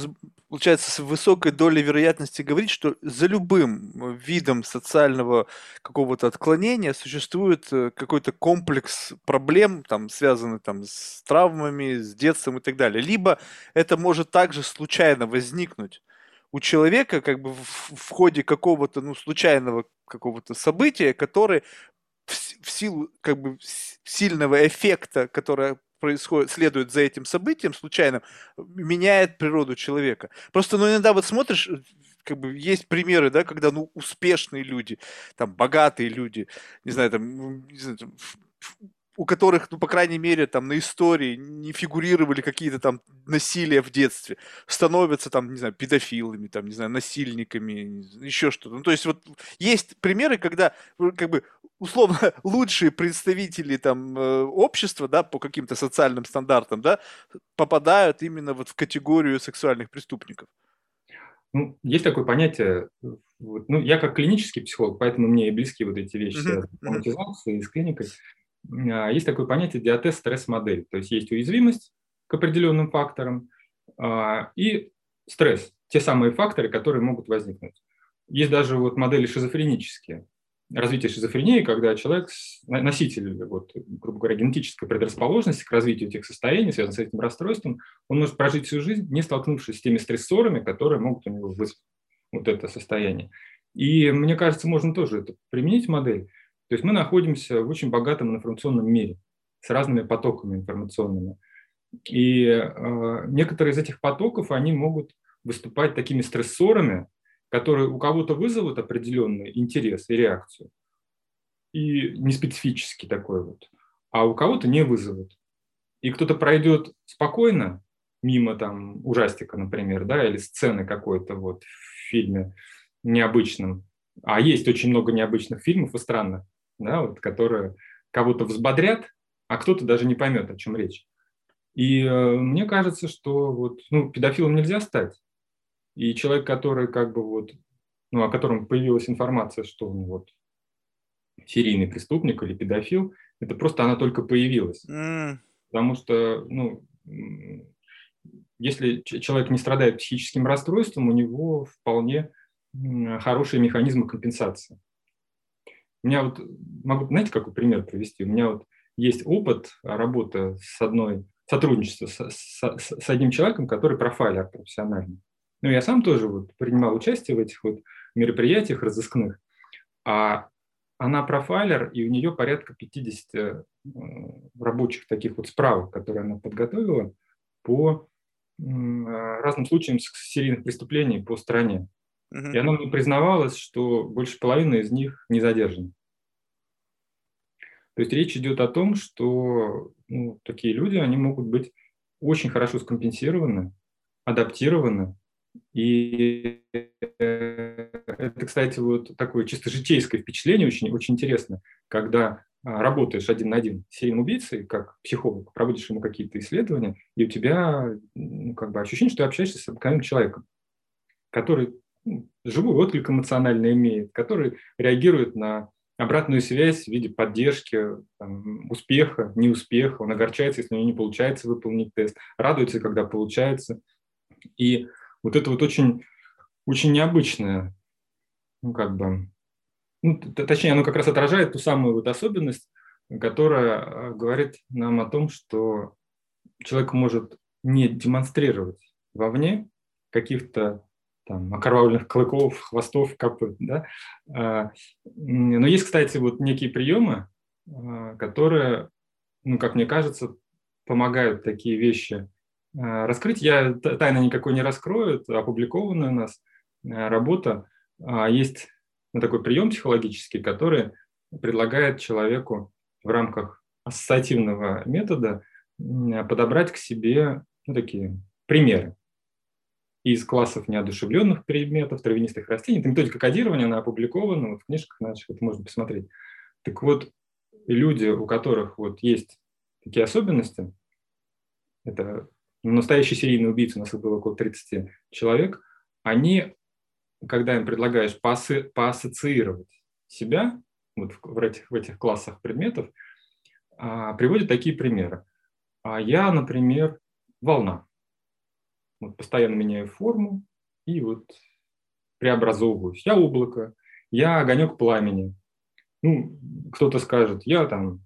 получается, с высокой долей вероятности говорить, что за любым видом социального какого-то отклонения существует э, какой-то комплекс проблем, там, связанных там, с травмами, с детством и так далее. Либо это может также случайно возникнуть у человека как бы в, в ходе какого-то ну, случайного какого-то события, который в, в силу как бы сильного эффекта, которое происходит, следует за этим событием случайным, меняет природу человека. Просто, ну, иногда вот смотришь, как бы есть примеры, да, когда, ну, успешные люди, там, богатые люди, не знаю, там, не знаю, там у которых, ну, по крайней мере, там на истории не фигурировали какие-то там насилия в детстве, становятся там, не знаю, педофилами, там, не знаю, насильниками, еще что-то. Ну, то есть вот есть примеры, когда как бы условно лучшие представители там э, общества, да, по каким-то социальным стандартам, да, попадают именно вот в категорию сексуальных преступников. Ну, есть такое понятие, ну, я как клинический психолог, поэтому мне и близки вот эти вещи, uh-huh. с с клиникой. А, есть такое понятие диатез стресс-модель. То есть есть уязвимость к определенным факторам а, и стресс, те самые факторы, которые могут возникнуть. Есть даже вот модели шизофренические. Развитие шизофрении, когда человек, носитель, вот, грубо говоря, генетической предрасположенности к развитию этих состояний, связанных с этим расстройством, он может прожить всю жизнь, не столкнувшись с теми стрессорами, которые могут у него вызвать вот это состояние. И мне кажется, можно тоже это применить модель. То есть мы находимся в очень богатом информационном мире с разными потоками информационными. И э, некоторые из этих потоков, они могут выступать такими стрессорами, которые у кого-то вызовут определенный интерес и реакцию, и неспецифический такой вот, а у кого-то не вызовут. И кто-то пройдет спокойно мимо там ужастика, например, да, или сцены какой-то вот в фильме необычном, а есть очень много необычных фильмов и странных, да, вот, которые кого-то взбодрят, а кто-то даже не поймет, о чем речь. И э, мне кажется, что вот, ну, педофилом нельзя стать. И человек, который как бы вот, ну, о котором появилась информация, что он вот серийный преступник или педофил, это просто она только появилась. Mm. Потому что, ну, если человек не страдает психическим расстройством, у него вполне хорошие механизмы компенсации. У меня вот, могу, знаете, какой пример привести? У меня вот есть опыт работы с одной, сотрудничества с, с, с одним человеком, который профайлер профессиональный. Ну, я сам тоже вот принимал участие в этих вот мероприятиях разыскных, а она профайлер, и у нее порядка 50 э, рабочих таких вот справок, которые она подготовила по разным случаям серийных преступлений по стране. И она мне признавалась, что больше половины из них не задержаны. То есть речь идет о том, что ну, такие люди, они могут быть очень хорошо скомпенсированы, адаптированы. И это, кстати, вот такое чисто житейское впечатление, очень, очень интересно, когда а, работаешь один на один с серийным убийцей, как психолог, проводишь ему какие-то исследования, и у тебя ну, как бы ощущение, что ты общаешься с обыкновенным человеком, который живой отклик эмоционально имеет, который реагирует на обратную связь в виде поддержки, там, успеха, неуспеха. Он огорчается, если у него не получается выполнить тест, радуется, когда получается. И вот это вот очень, очень необычное, ну, как бы, ну, точнее, оно как раз отражает ту самую вот особенность, которая э, говорит нам о том, что человек может не демонстрировать вовне каких-то там, окровавленных клыков, хвостов, копыт. Да? А, но есть, кстати, вот некие приемы, а, которые, ну, как мне кажется, помогают такие вещи а, раскрыть. Я тайны никакой не раскрою, это опубликованная у нас работа. Есть ну, такой прием психологический, который предлагает человеку в рамках ассоциативного метода подобрать к себе ну, такие примеры из классов неодушевленных предметов, травянистых растений. Это методика кодирования, она опубликована вот в книжках наших, это можно посмотреть. Так вот, люди, у которых вот есть такие особенности, это настоящие серийные убийцы, у нас было около 30 человек, они, когда им предлагаешь поасо поассоциировать себя вот в, этих, в этих классах предметов, а, приводят такие примеры. А я, например, волна. Вот постоянно меняю форму и вот преобразовываюсь. Я облако, я огонек пламени. Ну, кто-то скажет, я там,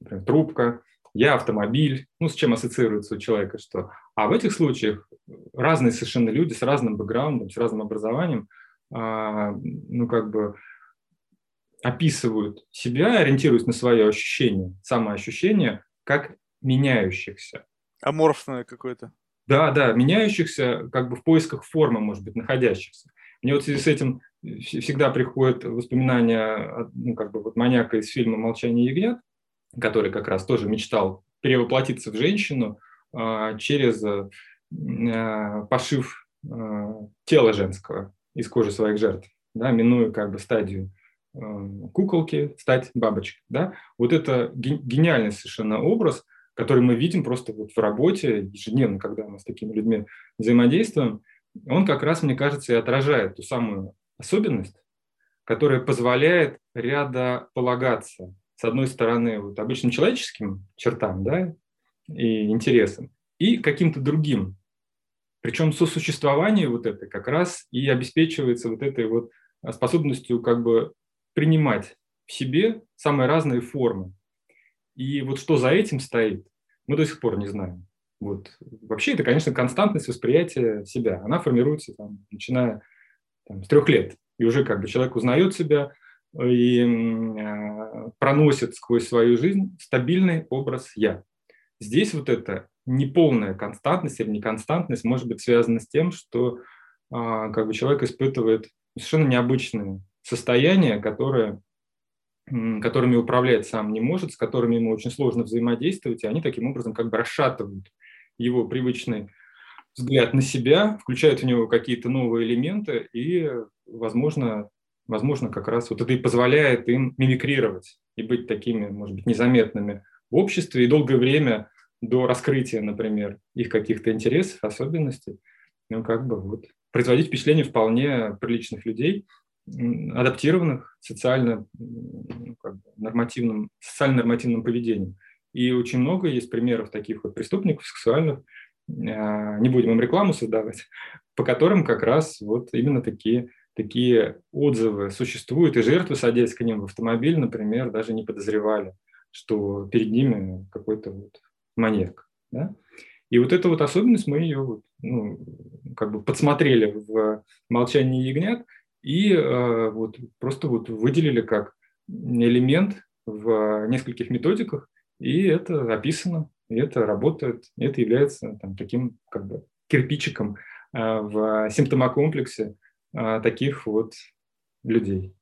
например, трубка, я автомобиль, ну, с чем ассоциируется у человека что. А в этих случаях разные совершенно люди с разным бэкграундом, с разным образованием, а, ну, как бы описывают себя, ориентируясь на свое ощущение, самоощущение, как меняющихся. Аморфное какое-то. Да, да, меняющихся, как бы в поисках формы, может быть, находящихся. Мне вот в связи с этим всегда приходят воспоминания, ну, как бы вот маньяка из фильма «Молчание ягнят», который как раз тоже мечтал перевоплотиться в женщину а, через а, пошив а, тела женского из кожи своих жертв, да, минуя как бы стадию куколки, стать бабочкой. Да? Вот это гениальный совершенно образ – который мы видим просто вот в работе ежедневно, когда мы с такими людьми взаимодействуем, он как раз, мне кажется, и отражает ту самую особенность, которая позволяет ряда полагаться, с одной стороны, вот обычным человеческим чертам да, и интересам, и каким-то другим. Причем сосуществование вот это как раз и обеспечивается вот этой вот способностью как бы принимать в себе самые разные формы и вот что за этим стоит, мы до сих пор не знаем. Вот. Вообще это, конечно, константность восприятия себя. Она формируется, там, начиная там, с трех лет. И уже как бы человек узнает себя и э, проносит сквозь свою жизнь стабильный образ «я». Здесь вот эта неполная константность или неконстантность может быть связана с тем, что э, как бы человек испытывает совершенно необычные состояния, которые которыми управлять сам не может, с которыми ему очень сложно взаимодействовать, и они таким образом как бы расшатывают его привычный взгляд на себя, включают в него какие-то новые элементы, и, возможно, возможно, как раз вот это и позволяет им мимикрировать и быть такими, может быть, незаметными в обществе, и долгое время до раскрытия, например, их каких-то интересов, особенностей, ну, как бы вот производить впечатление вполне приличных людей, адаптированных социально ну, как бы, нормативным, социально-нормативным поведением. И очень много есть примеров таких вот преступников сексуальных, а, не будем им рекламу создавать, по которым как раз вот именно такие, такие отзывы существуют, и жертвы, садясь к ним в автомобиль, например, даже не подозревали, что перед ними какой-то вот маньяк. Да? И вот эта вот особенность мы ее ну, как бы подсмотрели в «Молчании ягнят» и э, вот просто вот выделили как элемент в нескольких методиках, и это описано, и это работает, и это является там, таким как бы кирпичиком э, в симптомокомплексе э, таких вот людей.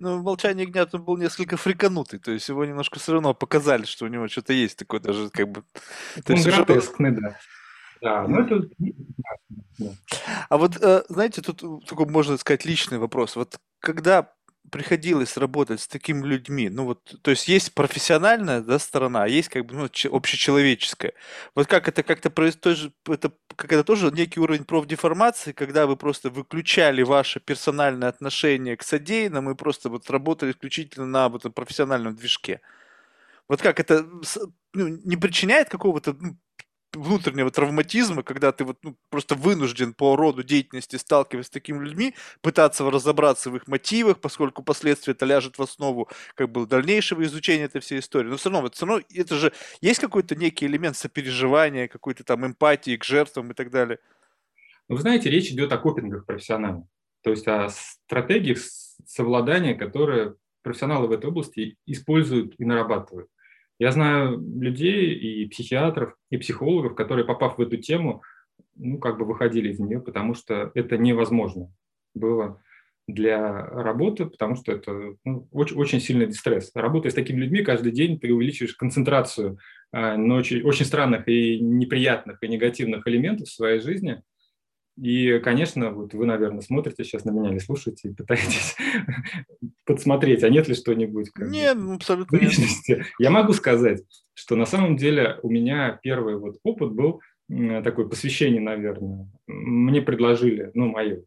Ну, «Молчание ягнят» он был несколько фриканутый, то есть его немножко все равно показали, что у него что-то есть такое даже как бы... Он гротескный, да. Да, ну это... А вот, э, знаете, тут такой, можно сказать, личный вопрос. Вот когда приходилось работать с такими людьми? Ну вот, то есть есть профессиональная да, сторона, а есть как бы ну, общечеловеческая. Вот как это как-то происходит, это, как это тоже некий уровень профдеформации, когда вы просто выключали ваше персональное отношение к содеянному и просто вот работали исключительно на вот профессиональном движке. Вот как это ну, не причиняет какого-то ну, внутреннего травматизма, когда ты вот ну, просто вынужден по роду деятельности сталкиваться с такими людьми, пытаться разобраться в их мотивах, поскольку последствия это ляжет в основу как бы дальнейшего изучения этой всей истории. Но все равно, вот, все равно это же есть какой-то некий элемент сопереживания, какой-то там эмпатии к жертвам и так далее. Вы знаете, речь идет о копингах профессиональных, то есть о стратегиях совладания, которые профессионалы в этой области используют и нарабатывают. Я знаю людей и психиатров, и психологов, которые, попав в эту тему, ну, как бы выходили из нее, потому что это невозможно было для работы, потому что это ну, очень, очень сильный дистресс. Работая с такими людьми, каждый день ты увеличиваешь концентрацию э, на очень, очень странных и неприятных и негативных элементов в своей жизни – и, конечно, вот вы, наверное, смотрите сейчас на меня или слушаете и пытаетесь подсмотреть, а нет ли что-нибудь? Нет, ну, абсолютно нет. Я могу сказать, что на самом деле у меня первый вот опыт был такое посвящение, наверное. Мне предложили, ну, мои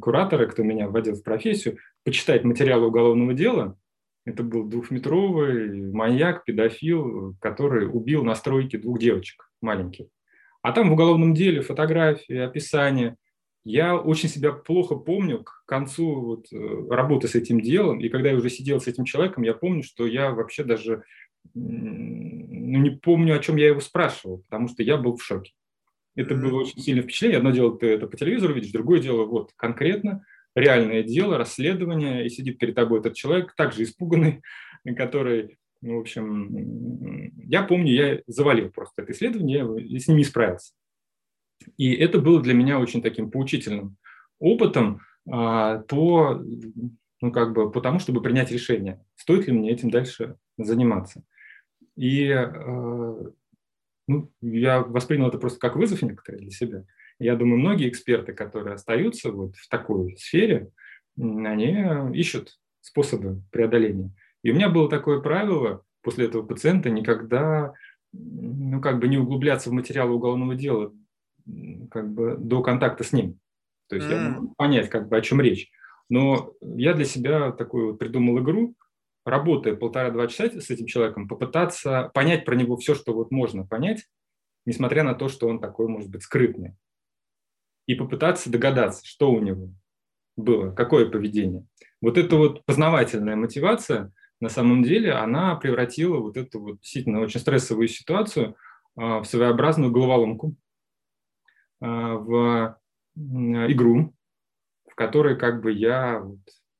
кураторы, кто меня вводил в профессию, почитать материалы уголовного дела. Это был двухметровый маньяк, педофил, который убил на стройке двух девочек маленьких. А там в уголовном деле фотографии, описание. Я очень себя плохо помню к концу вот, э, работы с этим делом, и когда я уже сидел с этим человеком, я помню, что я вообще даже ну, не помню, о чем я его спрашивал, потому что я был в шоке. Это было очень сильное впечатление. Одно дело, ты это по телевизору видишь, другое дело, вот конкретно реальное дело, расследование, и сидит перед тобой этот человек, также испуганный, который ну, в общем, я помню, я завалил просто это исследование, я с ним не справился. И это было для меня очень таким поучительным опытом а, по, ну, как бы, по тому, чтобы принять решение, стоит ли мне этим дальше заниматься. И а, ну, я воспринял это просто как вызов некоторый для себя. Я думаю, многие эксперты, которые остаются вот в такой сфере, они ищут способы преодоления. И у меня было такое правило после этого пациента никогда ну, как бы не углубляться в материалы уголовного дела как бы до контакта с ним. То есть mm. я могу понять, как бы, о чем речь. Но я для себя такую вот придумал игру, работая полтора-два часа с этим человеком, попытаться понять про него все, что вот можно понять, несмотря на то, что он такой, может быть, скрытный. И попытаться догадаться, что у него было, какое поведение. Вот эта вот познавательная мотивация – на самом деле она превратила вот эту вот действительно очень стрессовую ситуацию а, в своеобразную головоломку, в игру, в которой как бы я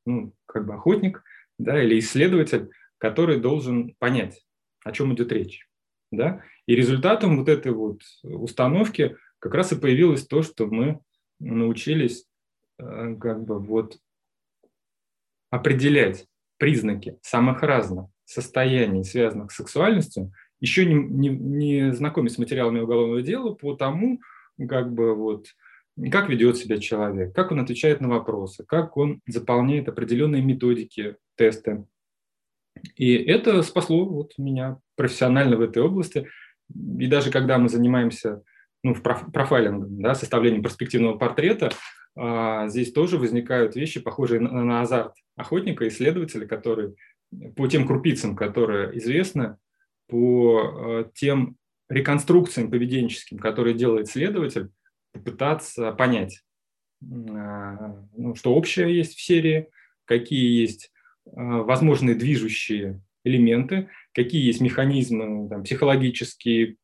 ну, как бы охотник да, или исследователь, который должен понять, о чем идет речь. Да? И результатом вот этой вот установки как раз и появилось то, что мы научились э, как бы вот определять признаки самых разных состояний, связанных с сексуальностью, еще не, не, не знакомясь с материалами уголовного дела, по тому, как бы вот, как ведет себя человек, как он отвечает на вопросы, как он заполняет определенные методики, тесты. И это спасло вот меня профессионально в этой области. И даже когда мы занимаемся ну, профайлингом, да, составлением перспективного портрета, а, здесь тоже возникают вещи, похожие на, на азарт охотника, исследователя, который по тем крупицам, которые известны, по э, тем реконструкциям поведенческим, которые делает следователь, попытаться понять, а, ну, что общее есть в серии, какие есть а, возможные движущие элементы, какие есть механизмы там, психологические,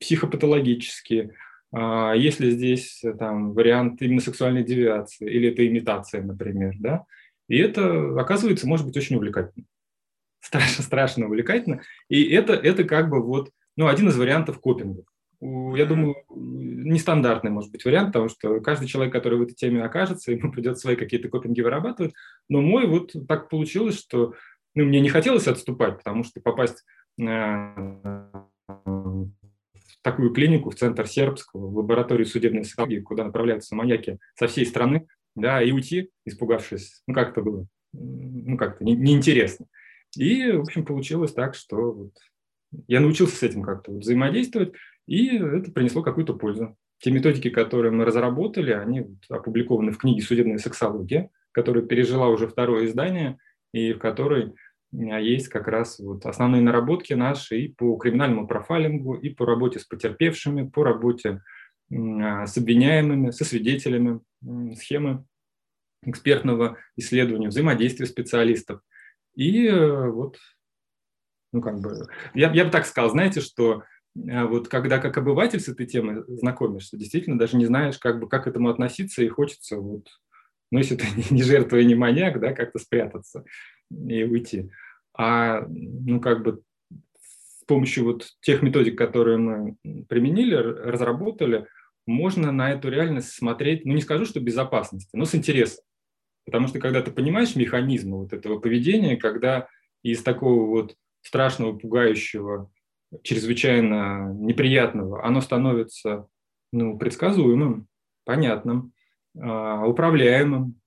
психопатологические, а, есть ли здесь там, вариант именно сексуальной девиации, или это имитация, например. Да? И это, оказывается, может быть очень увлекательно. Страшно, страшно увлекательно. И это, это как бы вот, ну, один из вариантов копинга. Я думаю, нестандартный может быть вариант, потому что каждый человек, который в этой теме окажется, ему придется свои какие-то копинги вырабатывать. Но мой вот так получилось, что ну, мне не хотелось отступать, потому что попасть в такую клинику, в центр сербского, в лабораторию судебной психологии, куда направляются маньяки со всей страны, да, и уйти, испугавшись, ну, как-то было, ну, как-то не, неинтересно. И, в общем, получилось так, что вот я научился с этим как-то взаимодействовать, и это принесло какую-то пользу. Те методики, которые мы разработали, они опубликованы в книге «Судебная сексология», которая пережила уже второе издание, и в которой есть как раз вот основные наработки наши и по криминальному профайлингу, и по работе с потерпевшими, по работе а, с обвиняемыми, со свидетелями, схемы экспертного исследования, взаимодействия специалистов. И э, вот, ну как бы, я, я бы так сказал, знаете, что э, вот когда как обыватель с этой темой знакомишься, действительно даже не знаешь, как бы, как к этому относиться, и хочется вот, ну если ты не жертва и не маньяк, да, как-то спрятаться и уйти. А ну, как бы с помощью вот тех методик, которые мы применили, разработали, можно на эту реальность смотреть, ну не скажу, что безопасности, но с интересом. Потому что когда ты понимаешь механизмы вот этого поведения, когда из такого вот страшного, пугающего, чрезвычайно неприятного, оно становится ну, предсказуемым, понятным, а, управляемым,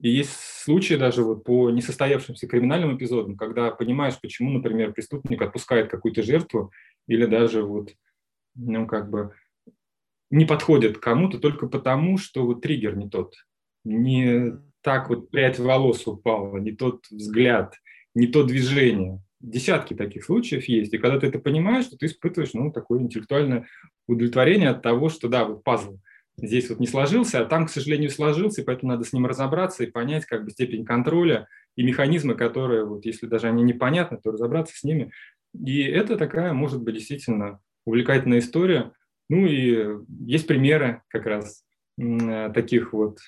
и есть случаи даже вот по несостоявшимся криминальным эпизодам, когда понимаешь, почему, например, преступник отпускает какую-то жертву или даже вот, ну, как бы не подходит кому-то только потому, что вот триггер не тот. Не так вот прядь волос упала, не тот взгляд, не то движение. Десятки таких случаев есть. И когда ты это понимаешь, то ты испытываешь ну, такое интеллектуальное удовлетворение от того, что да, вот пазл здесь вот не сложился, а там, к сожалению, сложился, и поэтому надо с ним разобраться и понять как бы степень контроля и механизмы, которые, вот, если даже они непонятны, то разобраться с ними. И это такая, может быть, действительно увлекательная история. Ну и есть примеры как раз таких вот,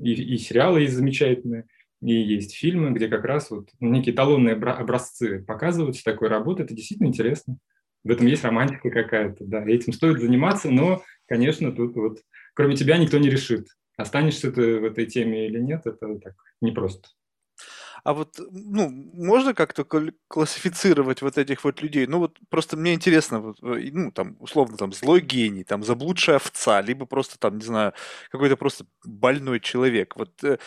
и, и сериалы есть замечательные, и есть фильмы, где как раз вот некие талонные образцы показываются такой работы. Это действительно интересно. В этом есть романтика какая-то, да, этим стоит заниматься, но, конечно, тут вот кроме тебя никто не решит, останешься ты в этой теме или нет, это так непросто. А вот, ну, можно как-то классифицировать вот этих вот людей? Ну, вот просто мне интересно, вот, э, ну, там, условно, там, злой гений, там, заблудшая овца, либо просто, там, не знаю, какой-то просто больной человек. Вот э,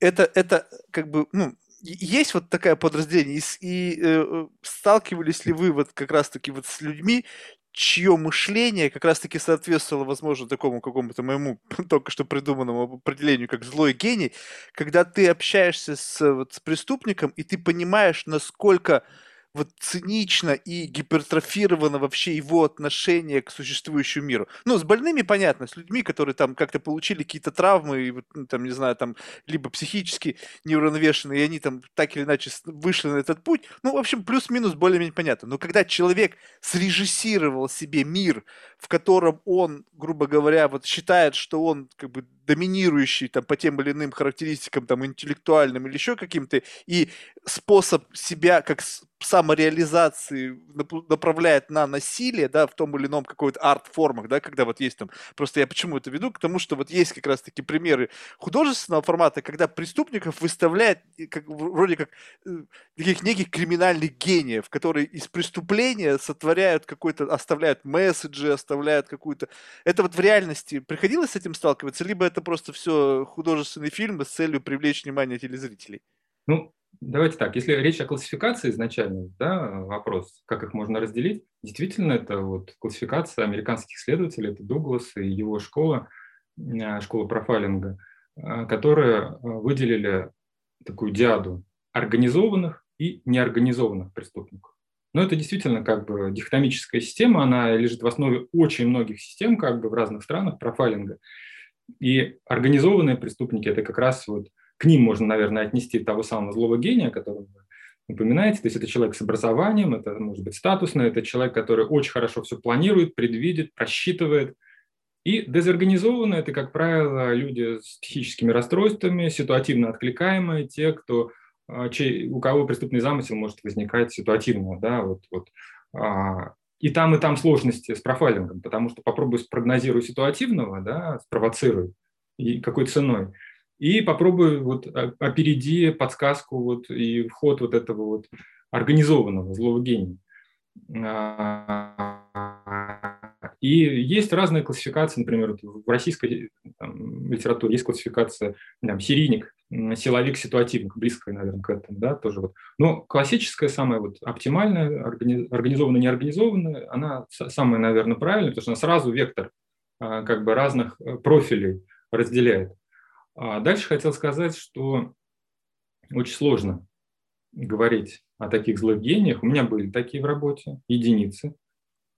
это, это, как бы, ну, есть вот такое подразделение, и, и э, сталкивались ли вы вот как раз-таки вот с людьми, чье мышление как раз-таки соответствовало, возможно, такому какому-то моему только что придуманному определению, как злой гений, когда ты общаешься с, вот, с преступником, и ты понимаешь, насколько вот цинично и гипертрофировано вообще его отношение к существующему миру. Ну, с больными понятно, с людьми, которые там как-то получили какие-то травмы, и, ну, там, не знаю, там, либо психически неуравновешенные, и они там так или иначе вышли на этот путь. Ну, в общем, плюс-минус более-менее понятно. Но когда человек срежиссировал себе мир, в котором он, грубо говоря, вот считает, что он как бы доминирующий там по тем или иным характеристикам там интеллектуальным или еще каким-то, и способ себя как самореализации направляет на насилие, да, в том или ином какой-то арт-формах, да, когда вот есть там, просто я почему это веду, к тому, что вот есть как раз таки примеры художественного формата, когда преступников выставляют как, вроде как э, таких неких криминальных гениев, которые из преступления сотворяют какой-то, оставляют месседжи, оставляют какую-то... Это вот в реальности приходилось с этим сталкиваться, либо это просто все художественный фильм с целью привлечь внимание телезрителей? Ну, Давайте так, если речь о классификации изначально, да, вопрос, как их можно разделить, действительно, это вот классификация американских исследователей, это Дуглас и его школа, э, школа профайлинга, э, которые э, выделили такую диаду организованных и неорганизованных преступников. Но это действительно как бы дихотомическая система, она лежит в основе очень многих систем как бы в разных странах профайлинга. И организованные преступники – это как раз вот к ним можно, наверное, отнести того самого злого гения, которого вы упоминаете. То есть это человек с образованием, это может быть статусно, это человек, который очень хорошо все планирует, предвидит, просчитывает. И дезорганизованно – это, как правило, люди с психическими расстройствами, ситуативно откликаемые, те, кто, а, чей, у кого преступный замысел может возникать ситуативно. Да, вот, вот, а, и там, и там сложности с профайлингом, потому что попробуй спрогнозируй ситуативного, да, спровоцируй, и какой ценой – и попробуй вот опереди подсказку вот и вход вот этого вот организованного злого гения. А, и есть разные классификации, например, в российской там, литературе есть классификация там, серийник, силовик, ситуативник, близкая, наверное, к этому, да, тоже вот. Но классическая, самая вот оптимальная, организованная, неорганизованная, она самая, наверное, правильная, потому что она сразу вектор а, как бы разных э, профилей разделяет. А дальше хотел сказать, что очень сложно говорить о таких злых гениях. У меня были такие в работе, единицы.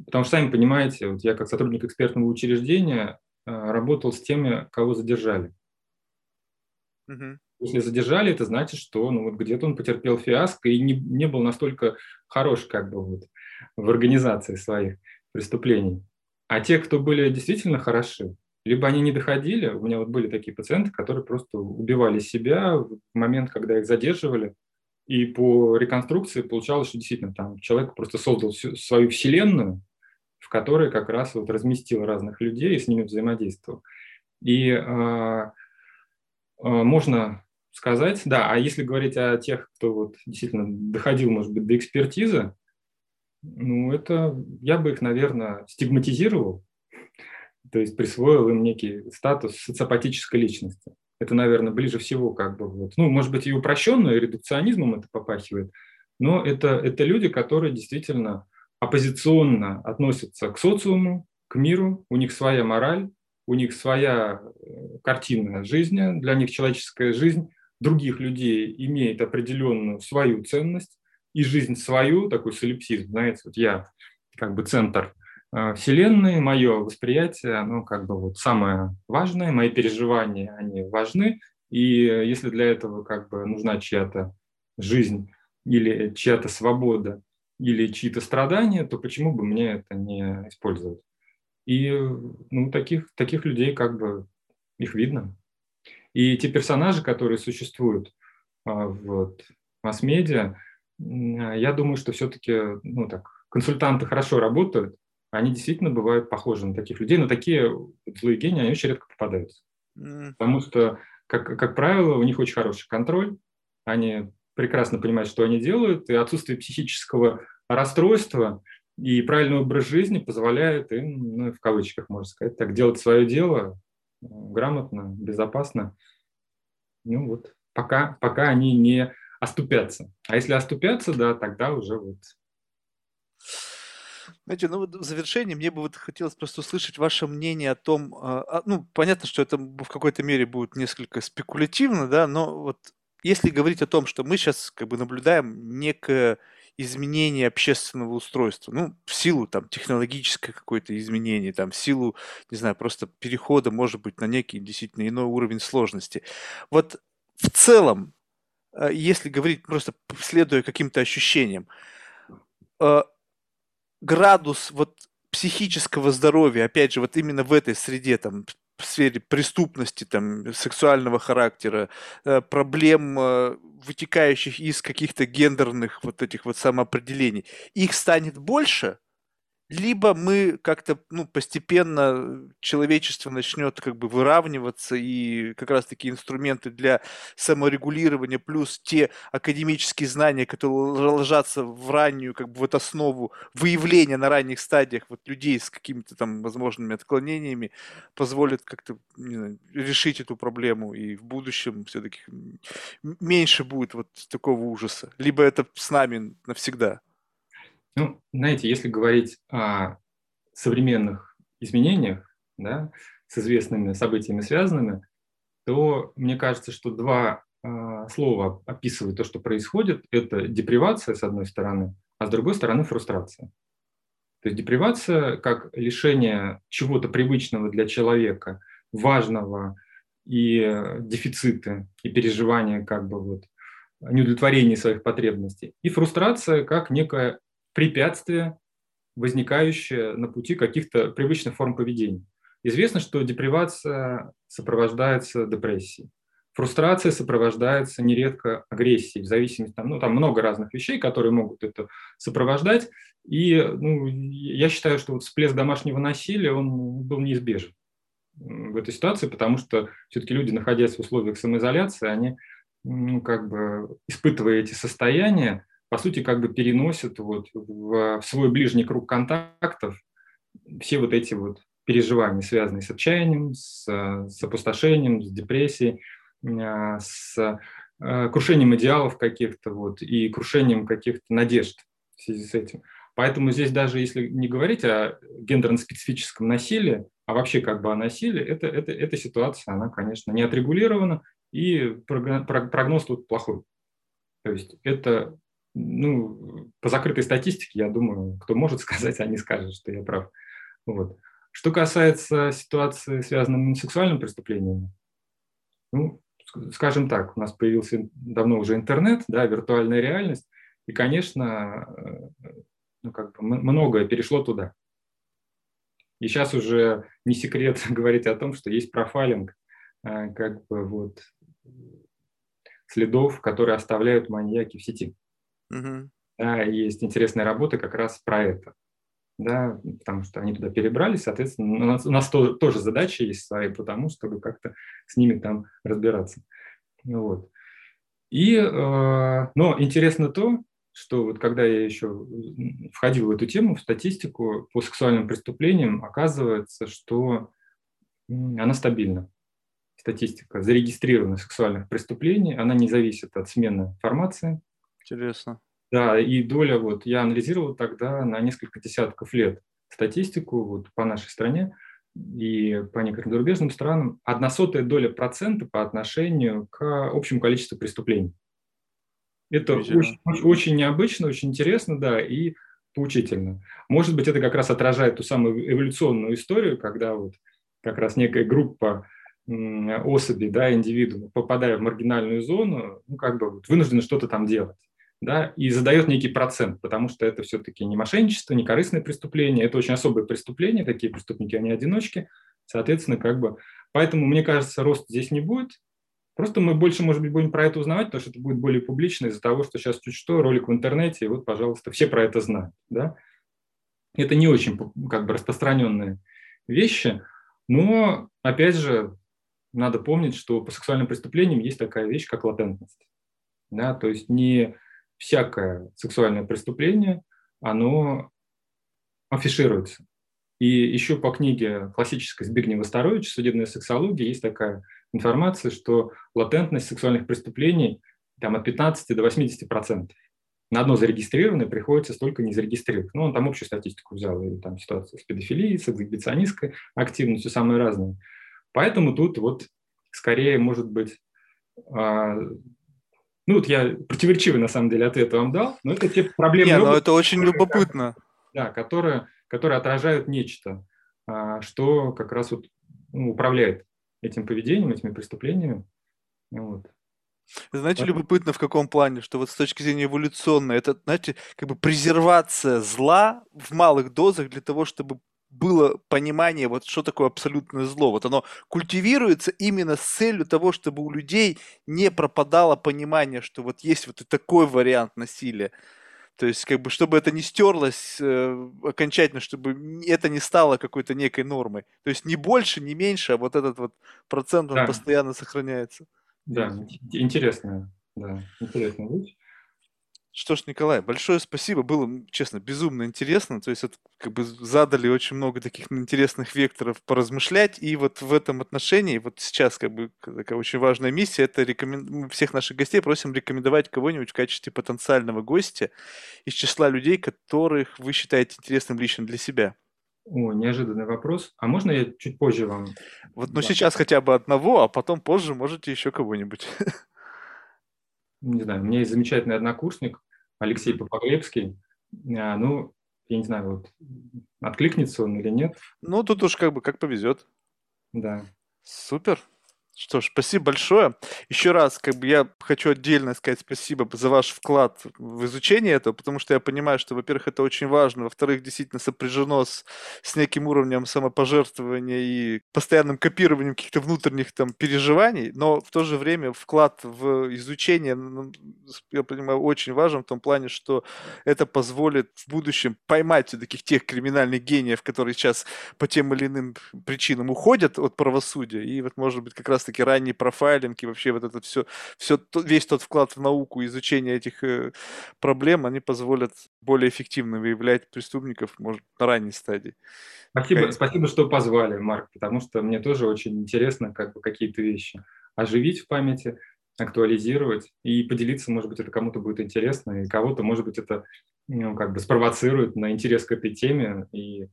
Потому что, сами понимаете, вот я как сотрудник экспертного учреждения а, работал с теми, кого задержали. Угу. Если задержали, это значит, что ну, вот где-то он потерпел фиаско и не, не был настолько хорош как бы вот в организации своих преступлений. А те, кто были действительно хороши, либо они не доходили, у меня вот были такие пациенты, которые просто убивали себя в момент, когда их задерживали, и по реконструкции получалось, что действительно там человек просто создал свою вселенную, в которой как раз вот разместил разных людей и с ними взаимодействовал. И э, можно сказать, да, а если говорить о тех, кто вот действительно доходил, может быть, до экспертизы, ну, это я бы их, наверное, стигматизировал, то есть присвоил им некий статус социопатической личности. Это, наверное, ближе всего как бы вот, ну, может быть, и упрощенно, и редукционизмом это попахивает, но это, это люди, которые действительно оппозиционно относятся к социуму, к миру, у них своя мораль, у них своя э, картина жизни, для них человеческая жизнь других людей имеет определенную свою ценность, и жизнь свою, такой солипсизм, знаете, вот я как бы центр Э, Вселенной, мое восприятие, оно как бы вот самое важное, мои переживания, они важны, и если для этого как бы нужна чья-то жизнь или чья-то свобода, или чьи-то страдания, то почему бы мне это не использовать? И ну, таких, таких людей как бы их видно. И те персонажи, которые существуют а, в масс-медиа, я думаю, что все-таки ну, так, консультанты хорошо работают, они действительно бывают похожи на таких людей, но такие злые гении, они очень редко попадаются. Mm. Потому что, как, как правило, у них очень хороший контроль, они прекрасно понимают, что они делают, и отсутствие психического расстройства и правильный образ жизни позволяет им, ну, в кавычках, можно сказать, так делать свое дело грамотно, безопасно. Ну вот, пока, пока они не оступятся. А если оступятся, да, тогда уже вот знаете, ну вот в завершении мне бы вот хотелось просто услышать ваше мнение о том, а, а, ну, понятно, что это в какой-то мере будет несколько спекулятивно, да, но вот если говорить о том, что мы сейчас как бы наблюдаем некое изменение общественного устройства, ну, в силу там технологическое какое-то изменение, там, в силу, не знаю, просто перехода, может быть, на некий действительно иной уровень сложности. Вот в целом, а, если говорить просто следуя каким-то ощущениям, градус вот психического здоровья, опять же, вот именно в этой среде, там, в сфере преступности, там, сексуального характера, э, проблем, э, вытекающих из каких-то гендерных вот этих вот самоопределений, их станет больше либо мы как-то ну, постепенно человечество начнет как бы выравниваться, и как раз таки инструменты для саморегулирования, плюс те академические знания, которые ложатся в раннюю, как бы вот основу выявления на ранних стадиях вот людей с какими-то там возможными отклонениями, позволят как-то знаю, решить эту проблему, и в будущем все-таки меньше будет вот такого ужаса. Либо это с нами навсегда. Ну, знаете, если говорить о современных изменениях, да, с известными событиями связанными, то мне кажется, что два э, слова описывают то, что происходит. Это депривация, с одной стороны, а с другой стороны фрустрация. То есть депривация как лишение чего-то привычного для человека, важного, и дефициты, и переживания как бы вот неудовлетворение своих потребностей. И фрустрация как некое препятствие, возникающее на пути каких-то привычных форм поведения. Известно, что депривация сопровождается депрессией. Фрустрация сопровождается нередко агрессией, в зависимости, там, ну, там много разных вещей, которые могут это сопровождать. И ну, я считаю, что вот всплеск домашнего насилия, он был неизбежен в этой ситуации, потому что все-таки люди, находясь в условиях самоизоляции, они, ну, как бы, испытывая эти состояния, по сути, как бы переносят вот в свой ближний круг контактов все вот эти вот переживания, связанные с отчаянием, с, с опустошением, с депрессией, а, с а, крушением идеалов каких-то вот и крушением каких-то надежд в связи с этим. Поэтому здесь даже если не говорить о гендерно-специфическом насилии, а вообще как бы о насилии, это, это, эта ситуация, она, конечно, не отрегулирована, и прогноз тут плохой. То есть это ну, по закрытой статистике, я думаю, кто может сказать, они скажут, что я прав. Вот. Что касается ситуации, связанной с сексуальным преступлением, ну, скажем так, у нас появился давно уже интернет, да, виртуальная реальность, и, конечно, э, ну, как бы многое перешло туда. И сейчас уже не секрет говорить о том, что есть профайлинг э, как бы вот следов, которые оставляют маньяки в сети. Да, есть интересная работа как раз про это. Да, потому что они туда перебрались, соответственно, у нас, у нас то, тоже задача есть свои потому чтобы как-то с ними там разбираться. Вот. И, э, но интересно то, что вот когда я еще входил в эту тему, в статистику по сексуальным преступлениям, оказывается, что она стабильна. Статистика зарегистрированных сексуальных преступлений, она не зависит от смены формации, Интересно. Да, и доля, вот я анализировал тогда на несколько десятков лет статистику вот по нашей стране и по некоторым зарубежным странам, одна сотая доля процента по отношению к общему количеству преступлений. Это очень, очень, необычно, очень интересно, да, и поучительно. Может быть, это как раз отражает ту самую эволюционную историю, когда вот как раз некая группа особей, да, индивидуумов, попадая в маргинальную зону, ну, как бы вот вынуждены что-то там делать да, и задает некий процент, потому что это все-таки не мошенничество, не корыстное преступление, это очень особое преступление, такие преступники, они одиночки, соответственно, как бы, поэтому, мне кажется, рост здесь не будет, просто мы больше, может быть, будем про это узнавать, потому что это будет более публично из-за того, что сейчас чуть что, ролик в интернете, и вот, пожалуйста, все про это знают, да. Это не очень, как бы, распространенные вещи, но, опять же, надо помнить, что по сексуальным преступлениям есть такая вещь, как латентность. Да, то есть не всякое сексуальное преступление, оно афишируется. И еще по книге классической Збигнева Старовича «Судебная сексология» есть такая информация, что латентность сексуальных преступлений там, от 15 до 80 процентов. На одно зарегистрированное приходится столько незарегистрированных. Ну, он там общую статистику взял, и там ситуация с педофилией, с эксгибиционистской активностью, самые разные. Поэтому тут вот скорее может быть а, ну вот я противоречивый на самом деле ответ вам дал, но это те проблемы. Не, но это очень любопытно. Да, которые, которые отражают нечто, а, что как раз вот ну, управляет этим поведением, этими преступлениями. Вот. Знаете, любопытно в каком плане, что вот с точки зрения эволюционной, это, знаете, как бы презервация зла в малых дозах для того, чтобы было понимание, вот что такое абсолютное зло. Вот оно культивируется именно с целью того, чтобы у людей не пропадало понимание, что вот есть вот и такой вариант насилия. То есть, как бы, чтобы это не стерлось э, окончательно, чтобы это не стало какой-то некой нормой. То есть не больше, не меньше, а вот этот вот процент, он Да. постоянно сохраняется. Да, ин- интересная, да, интересная вещь. Что ж, Николай, большое спасибо. Было, честно, безумно интересно. То есть, это как бы задали очень много таких интересных векторов поразмышлять. И вот в этом отношении, вот сейчас как бы такая очень важная миссия, это рекомен... мы всех наших гостей просим рекомендовать кого-нибудь в качестве потенциального гостя из числа людей, которых вы считаете интересным лично для себя. О, неожиданный вопрос. А можно я чуть позже вам? Вот, ну Да. сейчас хотя бы одного, а потом позже можете еще кого-нибудь. Не знаю, у меня есть замечательный однокурсник Алексей Попоглебский. А, Ну, я не знаю, вот откликнется он или нет. Ну, тут уж как бы как повезет. Да. Супер. Что ж, спасибо большое. Еще раз, как бы я хочу отдельно сказать спасибо за ваш вклад в изучение этого, потому что я понимаю, что, во-первых, это очень важно, во-вторых, действительно сопряжено с, с неким уровнем самопожертвования и постоянным копированием каких-то внутренних там переживаний, но в то же время вклад в изучение, я понимаю, очень важен в том плане, что это позволит в будущем поймать все-таки тех криминальных гениев, которые сейчас по тем или иным причинам уходят от правосудия, и вот, может быть, как раз-таки ранний профайлинг и вообще вот это все, все, весь тот вклад в науку, изучение этих э, проблем, они позволят более эффективно выявлять преступников, может, на ранней стадии. Спасибо, Какая- спасибо, что позвали, Марк, потому что мне тоже очень интересно как бы какие-то вещи оживить в памяти, актуализировать и поделиться, может быть, это кому-то будет интересно, и кого-то, может быть, это ну, как бы спровоцирует на интерес к этой теме, и,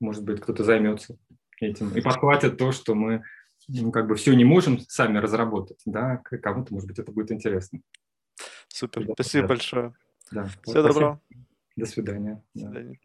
может быть, кто-то займется этим и подхватит то, что мы как бы все не можем сами разработать, да, кому-то, может быть, это будет интересно. Супер, Да, спасибо да. большое. Да. Всего Спасибо. доброго. До свидания. До Да. свидания.